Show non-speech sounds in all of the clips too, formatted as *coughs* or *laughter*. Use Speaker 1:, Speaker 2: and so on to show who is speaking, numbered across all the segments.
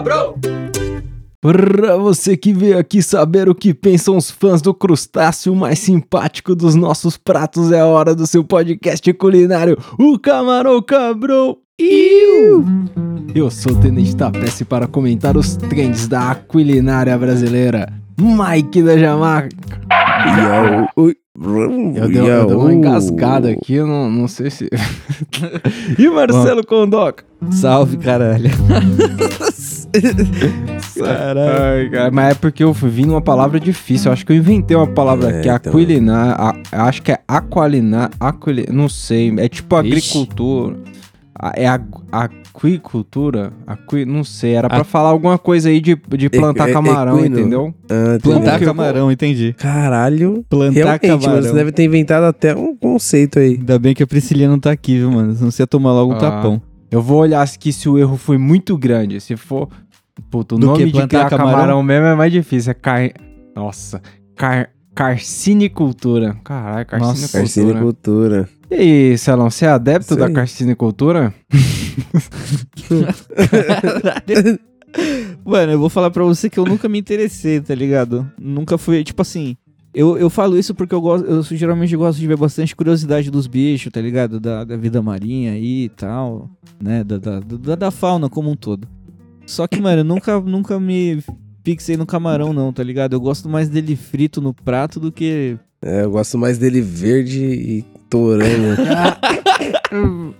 Speaker 1: cabrão!
Speaker 2: Pra você que veio aqui saber o que pensam os fãs do crustáceo mais simpático dos nossos pratos, é a hora do seu podcast culinário, o Camarão Cabrão. Iu! Eu sou o Tenente Tapece para comentar os trends da culinária brasileira, Mike da Jamaica.
Speaker 3: Yo,
Speaker 2: Eu dei, eu dei uma engasgada aqui, eu não, não sei se. *laughs* e Marcelo Condoca?
Speaker 3: Salve, caralho. *laughs* caralho. *laughs*
Speaker 2: Ai, cara, mas é porque eu fui vindo uma palavra difícil. Eu acho que eu inventei uma palavra
Speaker 3: É,
Speaker 2: que é
Speaker 3: então.
Speaker 2: aquilinar. a- acho que é aqualinar. Aquili, não sei. É tipo
Speaker 3: Ixi.
Speaker 2: agricultura. A- É ag- aquicultura? Aqui, não sei. Era pra
Speaker 3: A-
Speaker 2: falar alguma coisa aí de, de plantar
Speaker 3: e-
Speaker 2: camarão,
Speaker 3: equino.
Speaker 2: entendeu?
Speaker 3: Ah.
Speaker 4: Plantar
Speaker 2: eu-
Speaker 4: camarão, entendi.
Speaker 3: Caralho.
Speaker 4: Plantar
Speaker 3: Realmente,
Speaker 4: camarão.
Speaker 3: mano, você deve ter inventado até um conceito aí.
Speaker 4: Ainda bem que a Priscilinha não tá aqui, viu, mano? Senão você ia tomar logo um
Speaker 2: Ah.
Speaker 4: tapão.
Speaker 2: Eu vou olhar aqui se o erro foi muito grande. Se for. Puta, o
Speaker 4: Do
Speaker 2: nome de criar camarão?
Speaker 4: camarão?
Speaker 2: mesmo é mais difícil. É car... Nossa. Car... Carcinicultura. Caralho,
Speaker 4: Nossa.
Speaker 2: carcinicultura.
Speaker 3: Carcinicultura.
Speaker 2: E aí, Celão, você é adepto da carcinicultura? *laughs*
Speaker 4: Mano, eu vou falar pra você que eu nunca me interessei, tá ligado? Nunca fui, tipo assim. Eu, eu falo isso porque eu gosto, eu geralmente gosto de ver bastante curiosidade dos bichos, tá ligado? Da, da vida marinha aí e tal, né? Da, da, da, da fauna como um todo. Só que, mano, eu nunca, nunca me fixei no camarão, não, tá ligado? Eu gosto mais dele frito no prato do que.
Speaker 3: É, eu gosto mais dele verde e torando. *laughs*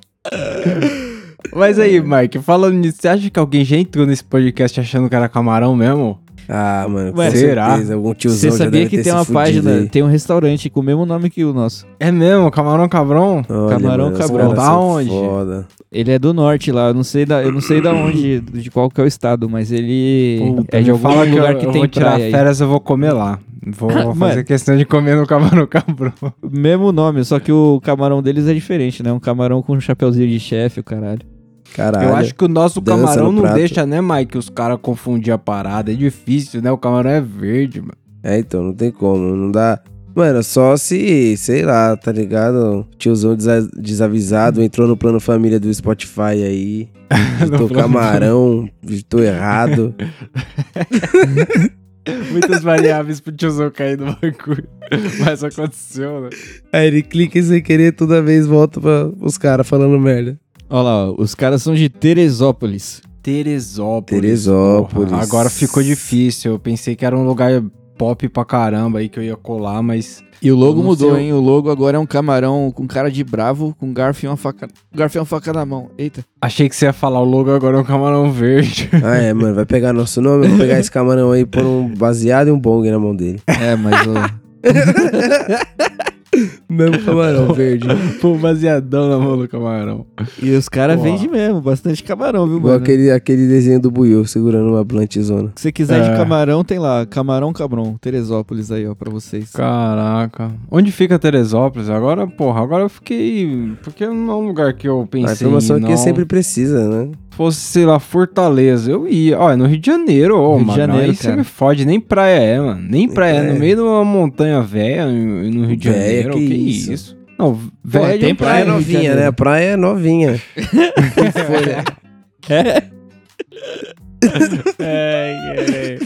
Speaker 2: Mas aí, Mike, falando nisso, você acha que alguém já entrou nesse podcast achando que era camarão mesmo?
Speaker 3: Ah, mano,
Speaker 4: Ué,
Speaker 2: será?
Speaker 3: certeza. Algum
Speaker 4: Você
Speaker 3: tiozão já
Speaker 4: sabia
Speaker 3: deve
Speaker 4: que tem uma página,
Speaker 3: aí.
Speaker 4: tem um restaurante com o mesmo nome que o nosso.
Speaker 2: É mesmo, camarão cabrão?
Speaker 3: Olha,
Speaker 4: Camarão
Speaker 3: mano,
Speaker 4: cabrão.
Speaker 2: Da onde?
Speaker 3: Foda.
Speaker 4: Ele é do norte lá, eu não sei da, eu não sei da onde, de qual que é o estado, mas ele
Speaker 2: Puta,
Speaker 4: é de algum
Speaker 2: fala que
Speaker 4: lugar
Speaker 2: eu,
Speaker 4: que
Speaker 2: eu
Speaker 4: tem
Speaker 2: vou tirar
Speaker 4: praia aí.
Speaker 2: férias, eu vou comer lá. Vou *laughs*
Speaker 4: Mano.
Speaker 2: fazer questão de comer no camarão cabrão.
Speaker 4: Mesmo nome, só que o camarão deles é diferente, né? Um camarão com um chapeuzinho de chefe, o caralho.
Speaker 3: Caralho.
Speaker 2: Eu acho que o nosso
Speaker 3: Dança
Speaker 2: camarão
Speaker 3: no
Speaker 2: não
Speaker 3: prato.
Speaker 2: deixa, né, Mike? Os caras confundir a parada. É difícil, né? O camarão é verde, mano.
Speaker 3: É, então, não tem como, não dá. Mano, só se, sei lá, tá ligado? Tiozão desa- desavisado entrou no plano família do Spotify aí. *laughs* Digitou camarão, digitou errado. *laughs*
Speaker 2: Muitas variáveis pro tiozão cair no bagulho. Mas aconteceu, né?
Speaker 3: Aí ele clica sem querer, toda vez volta pra os caras falando merda.
Speaker 4: Olha lá, ó, os caras são de Teresópolis.
Speaker 2: Teresópolis.
Speaker 3: Teresópolis.
Speaker 2: porra. Agora ficou difícil. Eu pensei que era um lugar pop pra caramba aí que eu ia colar, mas.
Speaker 4: E o logo mudou,
Speaker 2: sei
Speaker 4: hein? O logo agora é um camarão com cara de bravo, com garfo e uma faca. Garfo e uma faca na mão. Eita.
Speaker 2: Achei que você ia falar o logo agora é um camarão verde. *laughs*
Speaker 3: Ah, é, mano, vai pegar nosso nome, vai pegar esse camarão aí, pôr um baseado e um bong na mão dele.
Speaker 4: É, mas o. *laughs*
Speaker 3: Mesmo camarão verde. *laughs*
Speaker 2: Pô, baseadão na mão do camarão.
Speaker 4: E os caras vendem mesmo, bastante camarão, viu,
Speaker 3: Igual
Speaker 4: mano?
Speaker 3: aquele, aquele desenho do Buiu segurando uma blantezona.
Speaker 4: Se você quiser
Speaker 2: É.
Speaker 4: de camarão, tem lá. Camarão Cabrão, Teresópolis aí, ó, pra vocês.
Speaker 2: Caraca. Onde fica Teresópolis? Agora, porra, agora eu fiquei. Porque não é um lugar que eu pensei.
Speaker 3: A informação aqui
Speaker 2: não.
Speaker 3: sempre precisa, né?
Speaker 2: Fosse, sei lá, Fortaleza, eu ia. É no Rio de Janeiro, ô,
Speaker 4: Rio de
Speaker 2: mano.
Speaker 4: Janeiro,
Speaker 2: aí você
Speaker 4: cara.
Speaker 2: me fode, nem praia é, mano. Nem praia é.
Speaker 3: praia.
Speaker 2: No meio de uma montanha velha, no Rio de
Speaker 3: Véia,
Speaker 2: Janeiro.
Speaker 3: que
Speaker 2: Que,
Speaker 3: isso?
Speaker 2: isso? Não, velha
Speaker 4: tem
Speaker 2: de
Speaker 3: Praia
Speaker 4: Rio de
Speaker 3: novinha, né? Praia é novinha. *laughs*
Speaker 2: É, *laughs* *laughs* é.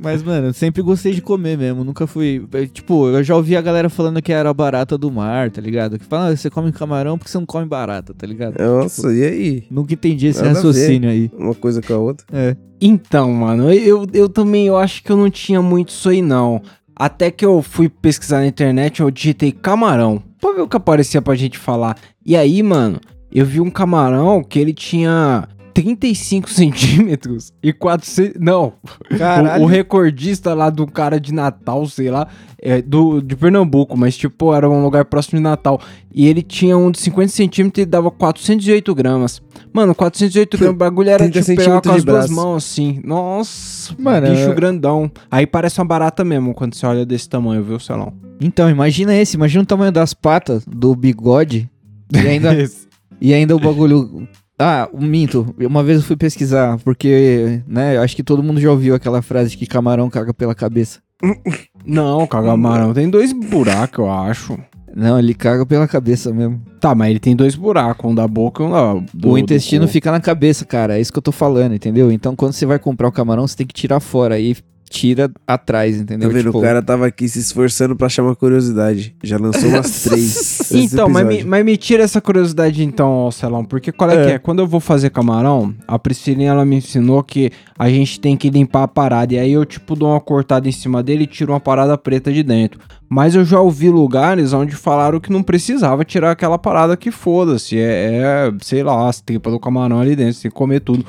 Speaker 4: Mas, mano, eu sempre gostei de comer mesmo. Nunca fui. é, Tipo, eu já ouvi a galera falando que era barata do mar, tá ligado? Que fala, ah, você come camarão porque você não come barata, tá ligado?
Speaker 3: Nossa, e aí?
Speaker 4: Nunca entendi esse
Speaker 3: Nada
Speaker 4: raciocínio aí.
Speaker 3: Uma coisa com a outra.
Speaker 4: É.
Speaker 2: Então, mano, eu, eu também eu acho que eu não tinha muito isso aí, não. Até que eu fui pesquisar na internet, eu digitei camarão. Pra ver o que aparecia pra gente falar. E aí, mano, eu vi um camarão que ele tinha 35 centímetros e 400. Não,
Speaker 4: Caralho.
Speaker 2: o, o recordista lá do cara de Natal, sei lá, é do, de Pernambuco, mas tipo, era um lugar próximo de Natal. E ele tinha um de 50 centímetros e dava 408 gramas. Mano, 408 gramas, o bagulho era
Speaker 3: 30
Speaker 2: tipo pegar com as
Speaker 3: de
Speaker 2: duas mãos assim. Nossa,
Speaker 4: Mano,
Speaker 2: bicho
Speaker 4: é-
Speaker 2: grandão. Aí parece uma barata mesmo quando você olha desse tamanho, viu, Celão?
Speaker 4: Então, imagina esse, imagina o tamanho das patas, do bigode. E ainda, *laughs* e ainda o bagulho. Ah, o minto. Uma vez eu fui pesquisar, porque, né, eu acho que todo mundo já ouviu aquela frase de que camarão caga pela cabeça. *laughs*
Speaker 2: Não, camarão tem dois buracos, eu acho.
Speaker 4: Não, ele caga pela cabeça mesmo.
Speaker 2: Tá, mas ele tem dois buracos, um da boca e um da, do,
Speaker 4: o intestino fica na cabeça, cara. É isso que eu tô falando, entendeu? Então quando você vai comprar o camarão, você tem que tirar fora. Aí tira atrás,
Speaker 3: Tá
Speaker 4: entendeu?
Speaker 3: vendo?
Speaker 4: Tipo,
Speaker 3: O cara tava aqui se esforçando pra achar uma curiosidade. Já lançou umas *laughs* três.
Speaker 2: Então, mas me, mas me tira essa curiosidade então, Celão, porque qual é,
Speaker 4: É.
Speaker 2: que é? Quando eu vou fazer camarão, a Priscilinha ela me ensinou que a gente tem que limpar a parada. E aí eu, tipo, dou uma cortada em cima dele e tiro uma parada preta de dentro. Mas eu já ouvi lugares onde falaram que não precisava tirar aquela parada que foda-se. É, é, sei lá, as tripas do camarão ali dentro, você tem que comer tudo.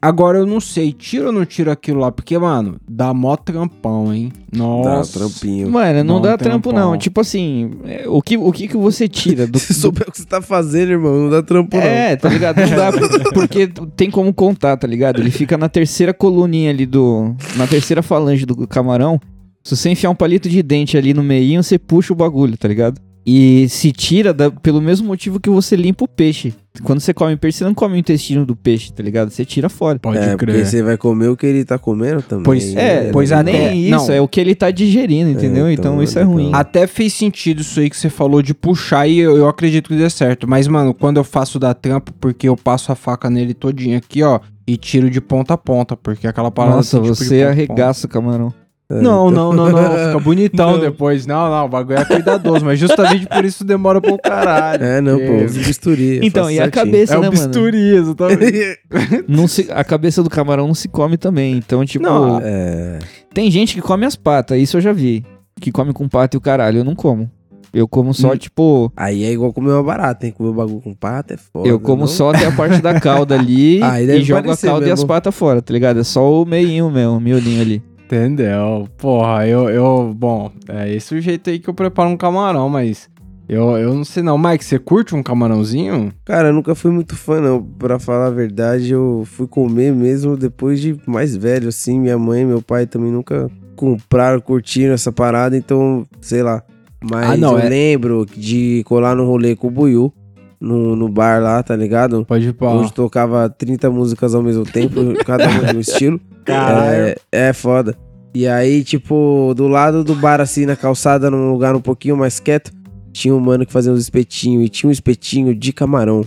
Speaker 2: Agora eu não sei, tira ou não tira aquilo lá? Porque, mano, dá mó trampão, hein?
Speaker 3: Dá um
Speaker 2: Nossa.
Speaker 3: trampinho.
Speaker 4: Mano, não,
Speaker 2: Não
Speaker 4: dá trampo não. Tipo assim, é, o que, o que que você tira do... *laughs*
Speaker 3: Se souber o que você tá fazendo, irmão, não dá trampo,
Speaker 4: É, tá ligado? Não dá, *laughs* porque tem como contar, tá ligado? Ele fica na terceira coluninha ali do... Na terceira falange do camarão. Se você enfiar um palito de dente ali no meinho, você puxa o bagulho, tá ligado? E se tira da- pelo mesmo motivo que você limpa o peixe. Quando você come peixe, você não come o intestino do peixe, tá ligado? Você tira fora.
Speaker 2: Pode
Speaker 3: não. É, porque
Speaker 2: crer.
Speaker 3: você vai comer o que ele tá comendo também.
Speaker 2: Pois-
Speaker 4: É,
Speaker 2: pois até-
Speaker 4: nem
Speaker 2: não.
Speaker 4: isso, é o que ele tá digerindo, entendeu?
Speaker 3: É,
Speaker 4: então,
Speaker 3: então,
Speaker 4: isso é
Speaker 3: então.
Speaker 4: ruim.
Speaker 2: Até fez sentido isso aí que você falou de puxar e eu, eu acredito que dê certo. Mas, mano, quando eu faço da trampo, porque eu passo a faca nele todinho aqui, ó, e tiro de ponta a ponta, porque aquela parada...
Speaker 4: Nossa,
Speaker 2: assim, tipo, de
Speaker 4: você arregaça camarão.
Speaker 3: É,
Speaker 2: Não,
Speaker 3: então-
Speaker 2: não, não, não, fica bonitão
Speaker 4: Não.
Speaker 2: depois. Não, não, o bagulho é cuidadoso, mas justamente por isso demora pro caralho.
Speaker 3: É, não, pô,
Speaker 2: É,
Speaker 3: os bisturi.
Speaker 4: Então, e a
Speaker 3: certinho.
Speaker 4: cabeça,
Speaker 2: É
Speaker 4: né,
Speaker 2: o
Speaker 4: mano?
Speaker 2: bisturi, exatamente. *laughs*
Speaker 4: Não se, a cabeça do camarão não se come também. Então, tipo,
Speaker 2: Não,
Speaker 3: É,
Speaker 4: tem gente que come as patas, isso eu já vi. Que come com pata e o caralho, eu não como. Eu como só,
Speaker 2: Hum.
Speaker 4: tipo,
Speaker 3: aí é igual comer uma barata, hein? Comer o bagulho com pata é foda.
Speaker 4: eu como
Speaker 3: não?
Speaker 4: só até a parte da cauda ali *laughs*
Speaker 3: Ah, e
Speaker 4: jogo a cauda e as
Speaker 3: mesmo.
Speaker 4: patas fora, tá ligado? É só o meinho mesmo, o miolinho ali.
Speaker 2: Entendeu? Porra, eu, eu. Bom, é esse o jeito aí que eu preparo um camarão, mas. Eu, eu não sei não. Mike, você curte um camarãozinho?
Speaker 3: Cara, eu nunca fui muito fã, não. Pra falar a verdade, eu fui comer mesmo depois de mais velho, assim. Minha mãe e meu pai também nunca compraram, curtiram essa parada, então, sei lá. Mas
Speaker 2: Ah, não,
Speaker 3: eu
Speaker 2: é-
Speaker 3: lembro de colar no rolê com o Buiu, no, no bar lá, tá ligado?
Speaker 2: Pode ir pra.
Speaker 3: Onde tocava 30 músicas ao mesmo tempo, *laughs* cada um estilo.
Speaker 2: Caralho.
Speaker 3: É, é foda. E aí, tipo, do lado do bar, assim, na calçada, num lugar um pouquinho mais quieto, tinha um mano que fazia uns espetinhos. E tinha um espetinho de camarão.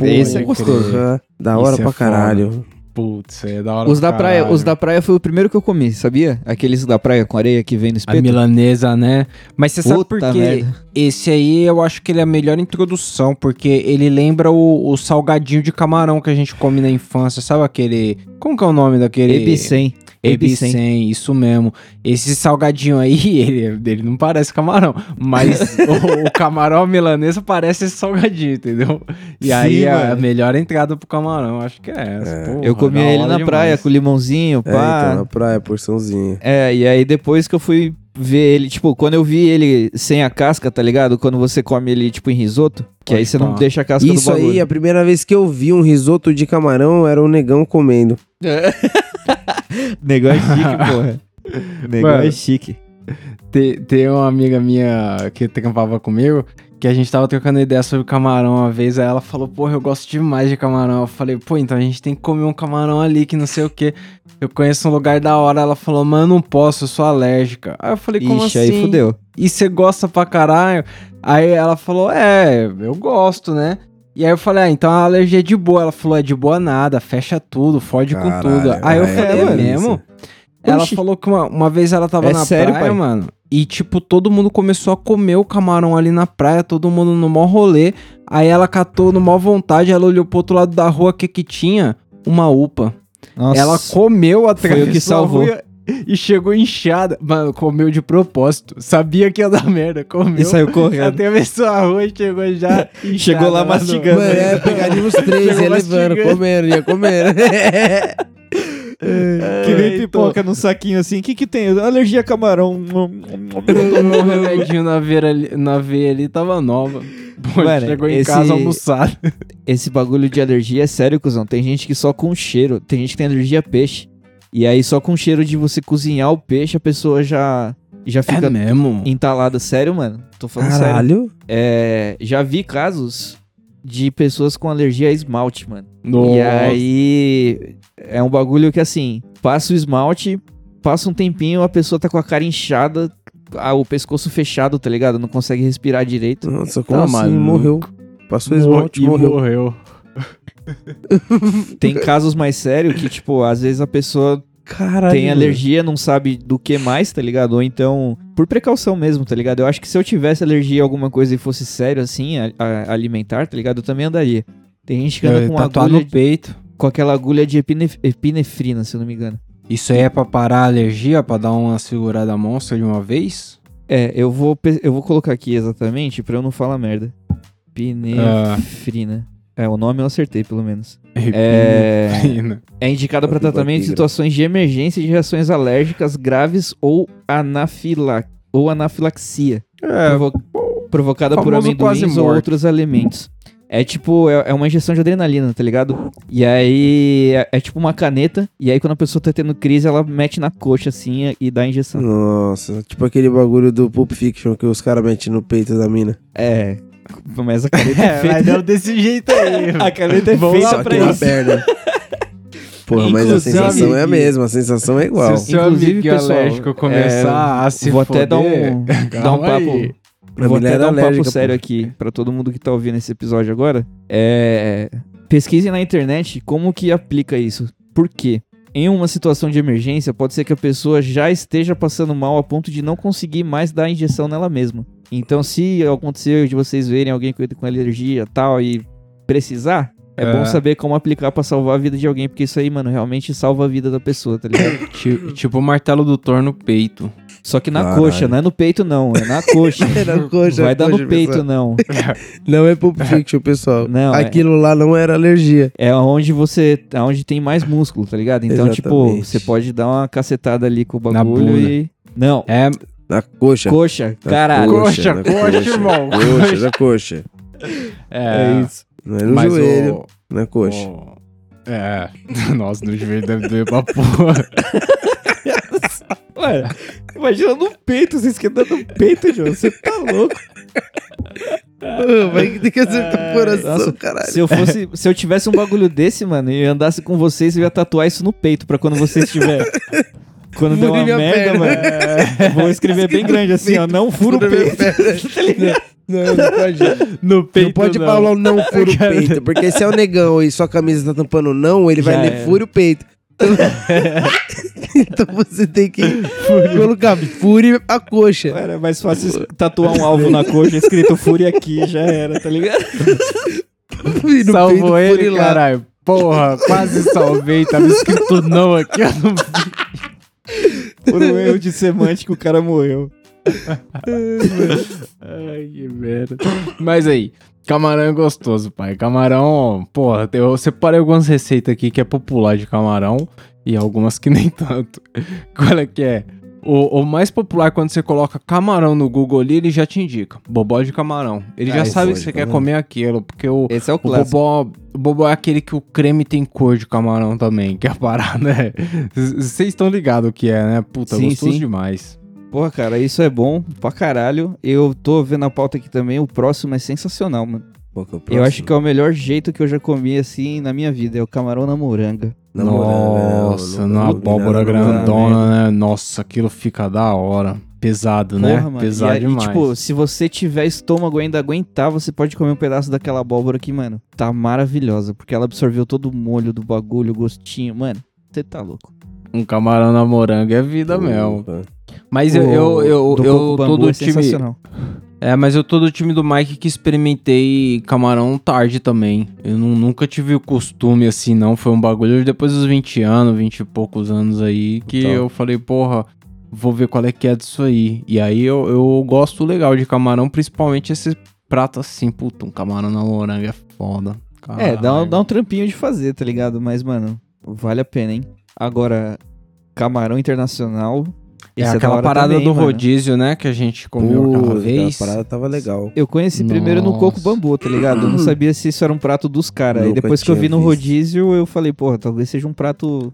Speaker 4: Esse é gostoso.
Speaker 3: Porra, da hora
Speaker 2: Isso é
Speaker 3: pra
Speaker 2: foda. Putz, é da hora.
Speaker 4: Os da praia, os da praia foi o primeiro que eu comi, sabia? Aqueles da praia com areia que vem no
Speaker 2: A
Speaker 4: espeto.
Speaker 2: milanesa, né? Mas você sabe por quê? Esse aí eu acho que ele é a melhor introdução, porque ele lembra o, o salgadinho de camarão que a gente come na infância. Sabe aquele. Como que é o nome daquele?
Speaker 4: Ebicem. Ebicem.
Speaker 2: Isso mesmo. Esse salgadinho aí, *laughs* ele, ele não parece camarão, mas *laughs* o, o camarão milanesa parece esse salgadinho, entendeu? E
Speaker 4: Sim,
Speaker 2: aí a, a
Speaker 4: mano.
Speaker 2: melhor entrada pro camarão, acho que é essa.
Speaker 3: É.
Speaker 2: porra,
Speaker 4: Eu comia ele na praia
Speaker 2: demais.
Speaker 4: com limãozinho,
Speaker 3: É,
Speaker 4: pá.
Speaker 3: então, na praia, porçãozinha.
Speaker 4: É, e aí depois que eu fui ver ele, tipo, quando eu vi ele sem a casca, tá ligado? Quando você come ele, tipo, em risoto, que
Speaker 2: Pode
Speaker 4: aí você não deixa a casca
Speaker 3: Isso
Speaker 4: do bagulho.
Speaker 3: aí, a primeira vez que eu vi um risoto de camarão era o negão comendo. *laughs*
Speaker 4: Negócio chique, porra. Negócio
Speaker 2: Mano.
Speaker 4: chique.
Speaker 2: Tem, tem uma amiga minha que trampava comigo, que a gente tava trocando ideia sobre camarão uma vez, aí ela falou, porra, eu gosto demais de camarão. Eu falei, pô, então a gente tem que comer um camarão ali, que não sei o que. Eu conheço um lugar da hora. Ela falou, mano, não posso, eu sou alérgica. Aí eu falei, como
Speaker 4: Ixi,
Speaker 2: assim?
Speaker 4: aí fudeu.
Speaker 2: E você gosta pra caralho? Aí ela falou, é, eu gosto, né? E aí eu falei, ah, então a alergia é de boa. Ela falou, é de boa nada, fecha tudo, fode com
Speaker 3: Caralho,
Speaker 2: tudo. Aí eu
Speaker 3: é,
Speaker 2: falei,
Speaker 4: é
Speaker 2: é mesmo? Ela
Speaker 4: Oxi.
Speaker 2: falou que uma, uma vez ela tava
Speaker 4: É
Speaker 2: na
Speaker 4: sério,
Speaker 2: praia,
Speaker 4: pai?
Speaker 2: mano. E, tipo, todo mundo começou a comer o camarão ali na praia, todo mundo no maior rolê. Aí ela catou no maior vontade, ela olhou pro outro lado da rua, o que que tinha? Uma upa.
Speaker 4: Nossa.
Speaker 2: Ela comeu, atravessou
Speaker 4: Foi o que salvou. *laughs*
Speaker 2: e chegou inchada. Mano, comeu de propósito. Sabia que ia dar merda, comeu.
Speaker 4: E saiu correndo.
Speaker 2: Atravessou a rua e chegou já inchada *laughs*
Speaker 4: Chegou lá mastigando.
Speaker 3: Mano, é, pegaria os três, ia levando, comendo, ia comendo. *laughs*
Speaker 4: Que nem pipoca num saquinho assim. O que que tem? Alergia a camarão.
Speaker 2: Tomou um remedinho na veia ali, na veia ali, tava nova. Pô,
Speaker 4: Mano,
Speaker 2: chegou em
Speaker 4: esse-
Speaker 2: casa almoçado.
Speaker 4: Esse bagulho de alergia é sério, cuzão. Tem gente que só com cheiro. Tem gente que tem alergia a peixe. E aí só com cheiro de você cozinhar o peixe, a pessoa já, já fica
Speaker 2: mesmo?
Speaker 4: entalada. Sério, mano? Tô falando sério.
Speaker 3: Caralho.
Speaker 4: É, já vi casos de pessoas com alergia a esmalte, mano.
Speaker 2: Nossa.
Speaker 4: E aí é um bagulho que assim, passa o esmalte, passa um tempinho, a pessoa tá com a cara inchada, ah, o pescoço fechado, tá ligado? Não consegue respirar direito.
Speaker 3: Nossa, como
Speaker 2: Tá
Speaker 3: assim?
Speaker 2: maluco.
Speaker 3: Morreu. Passou
Speaker 2: Mor-
Speaker 3: esmalte,
Speaker 2: e
Speaker 3: morreu.
Speaker 2: morreu. *laughs*
Speaker 4: Tem casos mais sérios que, tipo, às vezes a pessoa
Speaker 3: Caralho.
Speaker 4: tem alergia, não sabe do que mais, tá ligado? Ou então, por precaução mesmo, tá ligado? Eu acho que se eu tivesse alergia a alguma coisa e fosse sério, assim, a- a- alimentar, tá ligado? Eu também andaria. Tem gente que anda
Speaker 2: É,
Speaker 4: com
Speaker 2: tatuar
Speaker 4: agulha,
Speaker 2: no peito.
Speaker 4: com aquela agulha de epinef- epinefrina, se eu não me engano.
Speaker 2: Isso aí é pra parar a alergia, pra dar uma segurada monstra de uma vez?
Speaker 4: É, eu vou, eu vou colocar aqui exatamente pra eu não falar merda. Epinefrina. É, o nome eu acertei, pelo menos. É,
Speaker 2: Epinefrina.
Speaker 4: é indicada para tratamento de
Speaker 3: Tigra.
Speaker 4: situações de emergência de reações alérgicas graves ou, anafila ou anafilaxia.
Speaker 2: É,
Speaker 4: provo- provocada por amendoins ou outros alimentos. É tipo, é, é uma injeção de adrenalina, tá ligado? E aí, é, é tipo uma caneta, e aí quando a pessoa tá tendo crise, ela mete na coxa assim e dá a injeção.
Speaker 3: Nossa, tipo aquele bagulho do Pulp Fiction que os caras metem no peito da mina.
Speaker 4: É, mas a caneta é,
Speaker 2: é,
Speaker 4: feita...
Speaker 2: mas deu desse jeito aí. *laughs*
Speaker 4: A caneta é
Speaker 2: Vamos
Speaker 4: feita pra isso.
Speaker 3: perna. Porra, mas a sensação é a mesma, a sensação é igual.
Speaker 2: Se o seu
Speaker 4: Inclusive,
Speaker 2: amiguinho
Speaker 4: pessoal,
Speaker 2: alérgico começar a se
Speaker 4: Vou até dar
Speaker 2: foder,
Speaker 4: um, *laughs* dar um papo...
Speaker 2: aí.
Speaker 3: Pra
Speaker 4: Vou até dar um papo sério aqui pra todo mundo que tá ouvindo esse episódio agora. É, pesquisem na internet como que aplica isso. Por quê? Em uma situação de emergência, pode ser que a pessoa já esteja passando mal a ponto de não conseguir mais dar a injeção nela mesma. Então, se acontecer de vocês verem alguém com, com alergia tal e precisar, é,
Speaker 2: É.
Speaker 4: bom saber como aplicar pra salvar a vida de alguém, porque isso aí, mano, realmente salva a vida da pessoa, tá ligado? *coughs*
Speaker 2: Ti- Tipo o martelo do Thor no peito.
Speaker 4: Só que na
Speaker 3: Caralho.
Speaker 4: coxa, não é no peito não, é na *laughs* coxa.
Speaker 3: É na coxa,
Speaker 4: Vai dar
Speaker 3: coxa,
Speaker 4: no peito
Speaker 3: pessoal.
Speaker 4: não. *laughs*
Speaker 3: Não é Pulp Fiction, pessoal.
Speaker 4: Não, é-
Speaker 3: Aquilo lá não era alergia.
Speaker 4: É onde você. é onde tem mais músculo, tá ligado? Então, tipo,
Speaker 3: Exatamente.
Speaker 4: você pode dar uma cacetada ali com o bagulho e. Não,
Speaker 2: É,
Speaker 3: Na coxa.
Speaker 4: coxa,
Speaker 3: Na
Speaker 4: caralho.
Speaker 2: Coxa,
Speaker 3: na
Speaker 2: coxa, irmão.
Speaker 3: Coxa, na coxa.
Speaker 2: é,
Speaker 4: É isso.
Speaker 3: Não é no
Speaker 2: mas
Speaker 3: joelho,
Speaker 2: o-
Speaker 3: na coxa.
Speaker 2: o- É, *laughs* nossa, no joelho deve doer pra porra. *laughs*
Speaker 4: Ué, imagina no peito, você esquenta no peito, João. Você tá louco.
Speaker 3: Vai ter que acertar o coração,
Speaker 4: Nossa,
Speaker 3: caralho.
Speaker 4: Se eu fosse. Se eu tivesse um bagulho desse, mano, e eu andasse com vocês, eu ia tatuar isso no peito pra quando você estiver. *laughs* Quando
Speaker 3: Fure
Speaker 4: uma merda, mano. Vou escrever bem grande assim, ó. Não fura o peito. *laughs* tá?
Speaker 3: Não, não pode. *laughs*
Speaker 2: No peito
Speaker 3: não pode
Speaker 2: não.
Speaker 3: falar o não *laughs* fura o peito, porque se é o negão e sua camisa tá tampando não, ele vai
Speaker 4: Já
Speaker 3: ler
Speaker 4: era.
Speaker 3: fure o peito. Então, então você tem que colocar fure a coxa.
Speaker 4: Era mais fácil tatuar um alvo na coxa escrito Fúria aqui, já era, tá ligado?
Speaker 3: No
Speaker 2: Salvou ele, caralho. Porra, quase salvei. Tava escrito não aqui, eu não vi.
Speaker 4: Por um erro de semântica, o cara morreu.
Speaker 2: Ai, que merda. Mas aí, camarão é gostoso, pai. Camarão, porra, eu separei algumas receitas aqui que é popular de camarão e algumas que nem tanto. Qual é que é? O, o mais popular quando você coloca camarão no Google ali, ele já te indica. Bobó de camarão. Ele
Speaker 3: Ah,
Speaker 2: já sabe que você quer
Speaker 3: camarão.
Speaker 2: comer aquilo, porque o,
Speaker 4: Esse é o
Speaker 2: o
Speaker 4: clássico.
Speaker 2: bobó, o bobó é aquele que o creme tem cor de camarão também, que é a parada, né? *laughs* Vocês estão ligados o que é, né? Puta,
Speaker 4: Sim,
Speaker 2: gostoso
Speaker 4: sim.
Speaker 2: demais.
Speaker 4: Porra, cara, isso é bom pra caralho. Eu tô vendo a pauta aqui também, o próximo é sensacional, mano.
Speaker 3: Qual que é o
Speaker 4: Eu acho que é o melhor jeito que eu já comi, assim, na minha vida. É o camarão na moranga.
Speaker 3: Na moral,
Speaker 2: Nossa,
Speaker 3: comi
Speaker 2: abóbora grandona, né? Nossa, aquilo fica da hora. Pesado, né?
Speaker 4: Porra, mano.
Speaker 2: Pesado
Speaker 4: e, aí,
Speaker 2: demais.
Speaker 4: tipo, se você tiver estômago e ainda aguentar, você pode comer um pedaço daquela abóbora que, mano, tá maravilhosa. Porque ela absorveu todo o molho do bagulho, o gostinho. Mano, você tá louco.
Speaker 2: Um camarão na moranga é vida mesmo.
Speaker 3: Opa.
Speaker 2: Mas eu,
Speaker 4: O
Speaker 2: eu, eu, eu
Speaker 4: coco
Speaker 2: tô
Speaker 4: bambu
Speaker 2: do
Speaker 4: é
Speaker 2: time. É, mas eu tô do time do Mike que experimentei camarão tarde também. Eu nu- nunca tive o costume assim, não. Foi um bagulho depois dos 20 anos, 20 e poucos anos aí, que
Speaker 3: Tá.
Speaker 2: eu falei, porra, vou ver qual é que é disso aí. E aí eu, eu gosto legal de camarão, principalmente esse prato assim, puta, um camarão na moranga é foda.
Speaker 4: É, dá
Speaker 2: Caralho.
Speaker 4: dá um trampinho de fazer, tá ligado? Mas, mano, vale a pena, hein? Agora, camarão internacional.
Speaker 2: É
Speaker 4: esse
Speaker 2: aquela parada
Speaker 4: também,
Speaker 2: do
Speaker 4: mano.
Speaker 2: rodízio, né? Que a gente comeu aquela
Speaker 3: Pô,
Speaker 2: vez.
Speaker 3: A parada tava legal.
Speaker 4: Eu conheci primeiro no Coco
Speaker 2: Nossa.
Speaker 4: Bambu, tá ligado? Eu não *clears throat* sabia se isso era um prato dos caras. Aí depois que eu vi
Speaker 3: tinha
Speaker 4: no
Speaker 3: visto.
Speaker 4: rodízio, eu falei, porra, talvez seja um prato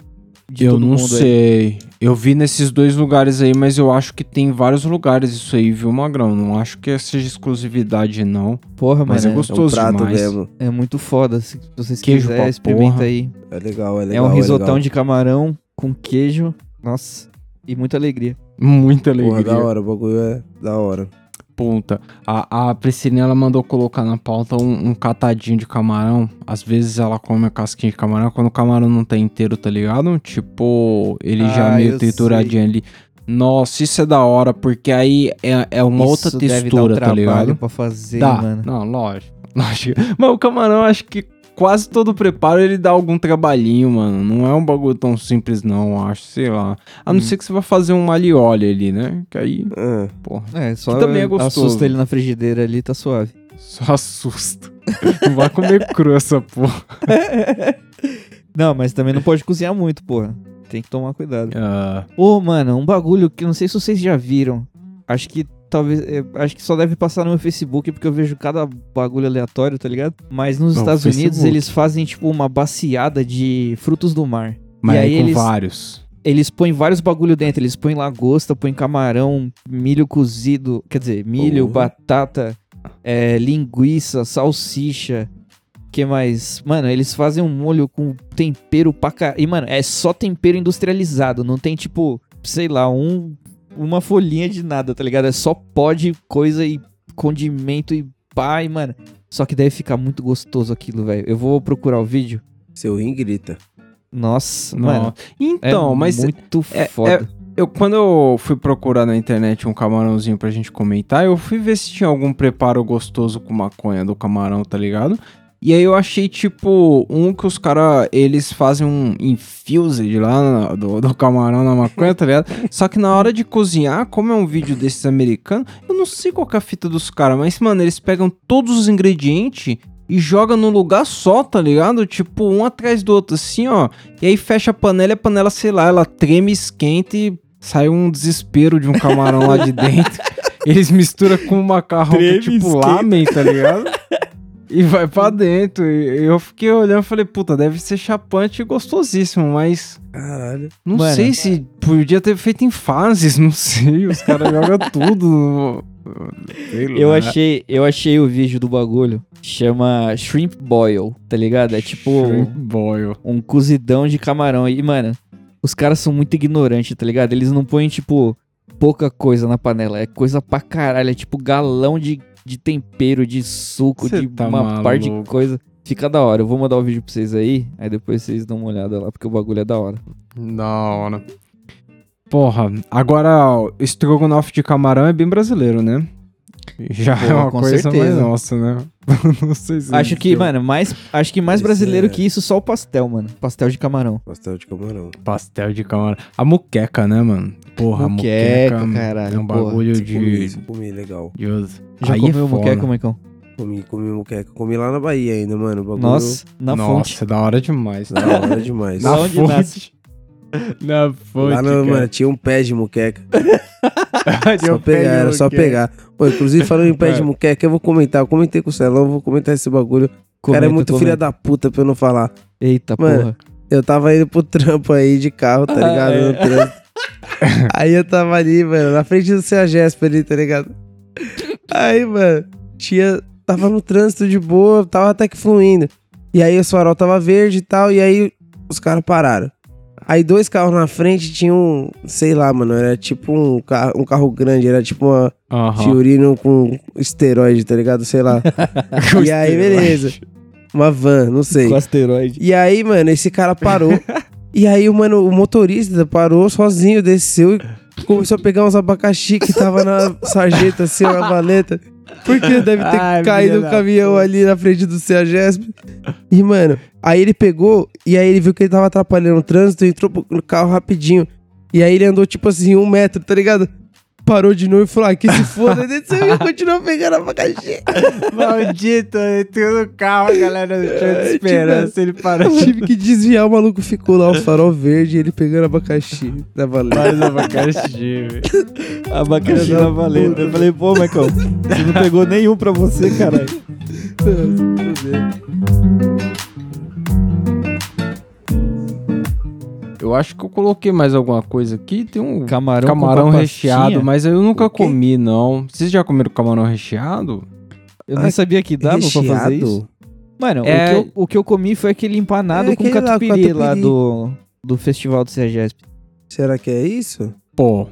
Speaker 4: de
Speaker 2: eu
Speaker 4: todo
Speaker 2: não
Speaker 4: mundo aí.
Speaker 2: sei. Eu vi nesses dois lugares aí, mas eu acho que tem vários lugares isso aí, viu, Magrão? Não acho que seja exclusividade, não.
Speaker 4: Porra,
Speaker 2: Mas é
Speaker 4: é,
Speaker 2: gostoso.
Speaker 3: É um prato
Speaker 2: demais.
Speaker 3: mesmo.
Speaker 4: é muito foda. Se vocês
Speaker 2: Queijo
Speaker 4: quiserem, experimenta
Speaker 2: porra.
Speaker 4: aí.
Speaker 3: É legal, é
Speaker 4: É
Speaker 3: legal.
Speaker 4: um risotão
Speaker 3: legal.
Speaker 4: de camarão com queijo. Nossa, e muita alegria.
Speaker 2: Muita alegria.
Speaker 3: Porra, da hora, o bagulho é da hora.
Speaker 2: Puta. A, a Priscilinha, ela mandou colocar na pauta um, um catadinho de camarão. Às vezes ela come a casquinha de camarão quando o camarão não tá inteiro, tá ligado? Tipo, ele já
Speaker 4: Ah,
Speaker 2: meio
Speaker 4: eu
Speaker 2: trituradinho ali. Nossa, isso é da hora, porque aí é, é uma outra
Speaker 4: Isso deve dar um
Speaker 2: textura, tá
Speaker 4: trabalho
Speaker 2: ligado?
Speaker 4: pra fazer,
Speaker 2: Dá.
Speaker 4: mano.
Speaker 2: Não, lógico. *laughs* lógico. Mas o camarão, acho que quase todo preparo ele dá algum trabalhinho, mano. Não é um bagulho tão simples, não, eu acho. Sei lá. A não
Speaker 4: Hum.
Speaker 2: ser que você vai fazer um alioli ali, né? Que aí,
Speaker 3: Ah,
Speaker 2: porra,
Speaker 4: É, só
Speaker 2: Que também é gostoso.
Speaker 4: assusta ele na frigideira ali, tá suave.
Speaker 2: só assusta. *laughs* não vai comer cru essa porra. *laughs*
Speaker 4: Não, mas também não pode cozinhar muito, porra. Tem que tomar cuidado.
Speaker 2: Ah,
Speaker 4: Ô, mano, um bagulho que não sei se vocês já viram. Acho que talvez. é, acho que só deve passar no meu Facebook, porque eu vejo cada bagulho aleatório, tá ligado? Mas nos
Speaker 2: Não,
Speaker 4: Estados Unidos
Speaker 2: Facebook.
Speaker 4: eles fazem, tipo, uma baciada de frutos do mar.
Speaker 2: mas
Speaker 4: E
Speaker 2: aí com
Speaker 4: eles-
Speaker 2: vários.
Speaker 4: Eles põem vários bagulho dentro. Eles põem lagosta, põem camarão, milho cozido. Quer dizer, milho, batata, é, linguiça, salsicha. que mais? Mano, eles fazem um molho com tempero pra cá. E, mano, é só tempero industrializado. Não tem, tipo, sei lá, um, uma folhinha de nada, tá ligado? É só pó de coisa e condimento e e, mano. Só que deve ficar muito gostoso aquilo, velho. Eu vou procurar o vídeo.
Speaker 3: Seu rim grita.
Speaker 4: Nossa,
Speaker 2: Não.
Speaker 4: mano.
Speaker 2: Então,
Speaker 4: é
Speaker 2: mas
Speaker 4: muito
Speaker 2: é-
Speaker 4: foda.
Speaker 2: eu quando eu fui procurar na internet um camarãozinho pra gente comentar, eu fui ver se tinha algum preparo gostoso com maconha do camarão, tá ligado? E aí eu achei, tipo, um que os caras, eles fazem um infused lá do, do camarão na maconha, tá ligado? *laughs* Só que na hora de cozinhar, como é um vídeo desses americanos, eu não sei qual que é a fita dos caras, mas, mano, eles pegam todos os ingredientes e jogam num lugar só, tá ligado? Tipo, um atrás do outro, assim, ó. E aí fecha a panela e a panela, sei lá, ela treme, esquenta e sai um desespero de um camarão lá de dentro. *laughs* Eles misturam com um macarrão que é tipo
Speaker 4: esquenta.
Speaker 2: lamen, tá ligado? *laughs* E vai pra dentro. E eu fiquei olhando e falei, puta, deve ser chapante e gostosíssimo, mas
Speaker 3: Caralho.
Speaker 2: não
Speaker 4: Mano.
Speaker 2: sei se podia ter feito em fases, *laughs* não sei. Os caras jogam tudo.
Speaker 4: Eu achei, eu achei o vídeo do bagulho. Chama Shrimp Boil, tá ligado? É tipo
Speaker 2: Shrimp boil.
Speaker 4: um cozidão de camarão. E, mano, os caras são muito ignorantes, tá ligado? Eles não põem, tipo, pouca coisa na panela. É coisa pra caralho. É tipo galão de, de tempero, de suco,
Speaker 2: Cê
Speaker 4: de
Speaker 2: tá
Speaker 4: uma par de
Speaker 2: maluco.
Speaker 4: coisa. Fica da hora. Eu vou mandar o vídeo pra vocês aí. Aí depois vocês dão uma olhada lá, porque o bagulho é da hora.
Speaker 2: Da hora. Porra, agora o estrogonofe de camarão é bem brasileiro, né? *laughs* Já é
Speaker 4: Pô,
Speaker 2: uma
Speaker 4: com
Speaker 2: coisa mais
Speaker 4: certeza.
Speaker 2: nossa, né? *laughs* não sei se
Speaker 4: Acho que,
Speaker 2: existe
Speaker 4: mano, mais, acho que mais
Speaker 3: Esse
Speaker 4: brasileiro
Speaker 3: é-
Speaker 4: que isso, só o pastel, mano. Pastel de camarão.
Speaker 3: Pastel de camarão.
Speaker 2: pastel de camarão. A muqueca, né, mano? Porra,
Speaker 4: Muqueca,
Speaker 2: a muqueca
Speaker 4: caralho,
Speaker 2: é um
Speaker 4: porra.
Speaker 2: bagulho
Speaker 3: Comi,
Speaker 2: de...
Speaker 3: isso, comi, legal.
Speaker 2: de.
Speaker 4: Já
Speaker 2: Aí
Speaker 4: comeu
Speaker 2: é
Speaker 4: moqueca,
Speaker 2: foda.
Speaker 4: Maicon?
Speaker 3: Comi, comi muqueca. Comi lá na Bahia ainda, mano. Bagulho
Speaker 4: Nossa, na
Speaker 2: Nossa,
Speaker 4: fonte.
Speaker 2: é da hora demais.
Speaker 3: Da hora demais. *laughs*
Speaker 2: Na
Speaker 4: onde
Speaker 2: fonte.
Speaker 4: nasce.
Speaker 2: Na fonte,
Speaker 3: Lá no,
Speaker 2: cara.
Speaker 3: mano, tinha um pé de muqueca. Só
Speaker 2: um pé de
Speaker 3: pegar, era só
Speaker 2: muqueca.
Speaker 3: pegar. Pô, inclusive, falando em pé de *laughs*
Speaker 2: É.
Speaker 3: muqueca, eu vou comentar. Eu comentei com o Celão, vou comentar esse bagulho. O cara é muito
Speaker 4: comenta.
Speaker 3: filha da puta pra eu não falar.
Speaker 4: Eita,
Speaker 3: Mano,
Speaker 4: porra.
Speaker 3: Eu tava indo pro trampo aí de carro, tá ligado?
Speaker 4: é.
Speaker 3: No trânsito. *laughs* aí eu tava ali, mano, na frente do seu Gespa ali, tá ligado? Aí, mano, tinha. Tava no trânsito de boa, tava até que fluindo. E aí o farol tava verde e tal, e aí os caras pararam. Aí dois carros na frente tinham, sei lá, mano, era tipo um carro, um carro grande, era tipo uma. Fiorino com esteroide, tá ligado? Sei lá. *laughs* E aí, beleza. Uma van, não sei.
Speaker 4: Com asteroide.
Speaker 3: E aí, mano, esse cara parou. *laughs* e aí, mano, o motorista parou sozinho, desceu e começou a pegar uns abacaxi que tava na sarjeta, assim, na valeta. Porque deve ter
Speaker 2: Ai,
Speaker 3: caído um caminhão ali na frente do CEAGESP. E, mano, aí ele pegou e aí ele viu que ele tava atrapalhando o trânsito, entrou no carro rapidinho. E aí ele andou, tipo assim, um metro, tá ligado? Parou de novo e falou, ah, que se foda, desceu e continuou pegando abacaxi. *laughs*
Speaker 2: Maldito, entrou no carro, a galera não tinha
Speaker 3: É,
Speaker 2: esperança, ele parou
Speaker 3: Eu
Speaker 2: de
Speaker 3: tive que desviar, o maluco ficou lá, o farol verde, ele pegando abacaxi da valeta.
Speaker 2: mais abacaxi, velho.
Speaker 4: Abacaxi na valeta.
Speaker 3: puta.
Speaker 4: Eu falei, pô, Michael, você não pegou nenhum pra você, caralho. *laughs*
Speaker 2: Eu acho que eu coloquei mais alguma coisa aqui. Tem um
Speaker 4: Camarão,
Speaker 2: camarão
Speaker 4: com
Speaker 2: recheado, mas eu nunca comi, não. Vocês já comeram camarão recheado?
Speaker 4: Eu nem sabia que dava pra fazer isso. Mano,
Speaker 2: É-
Speaker 4: o, que eu, o que eu comi foi aquele empanado
Speaker 3: É
Speaker 4: com
Speaker 3: aquele lá, com
Speaker 4: catupiry lá,
Speaker 3: catupiry.
Speaker 4: do, do festival do CEGESP.
Speaker 3: Será que é isso?
Speaker 2: Pô,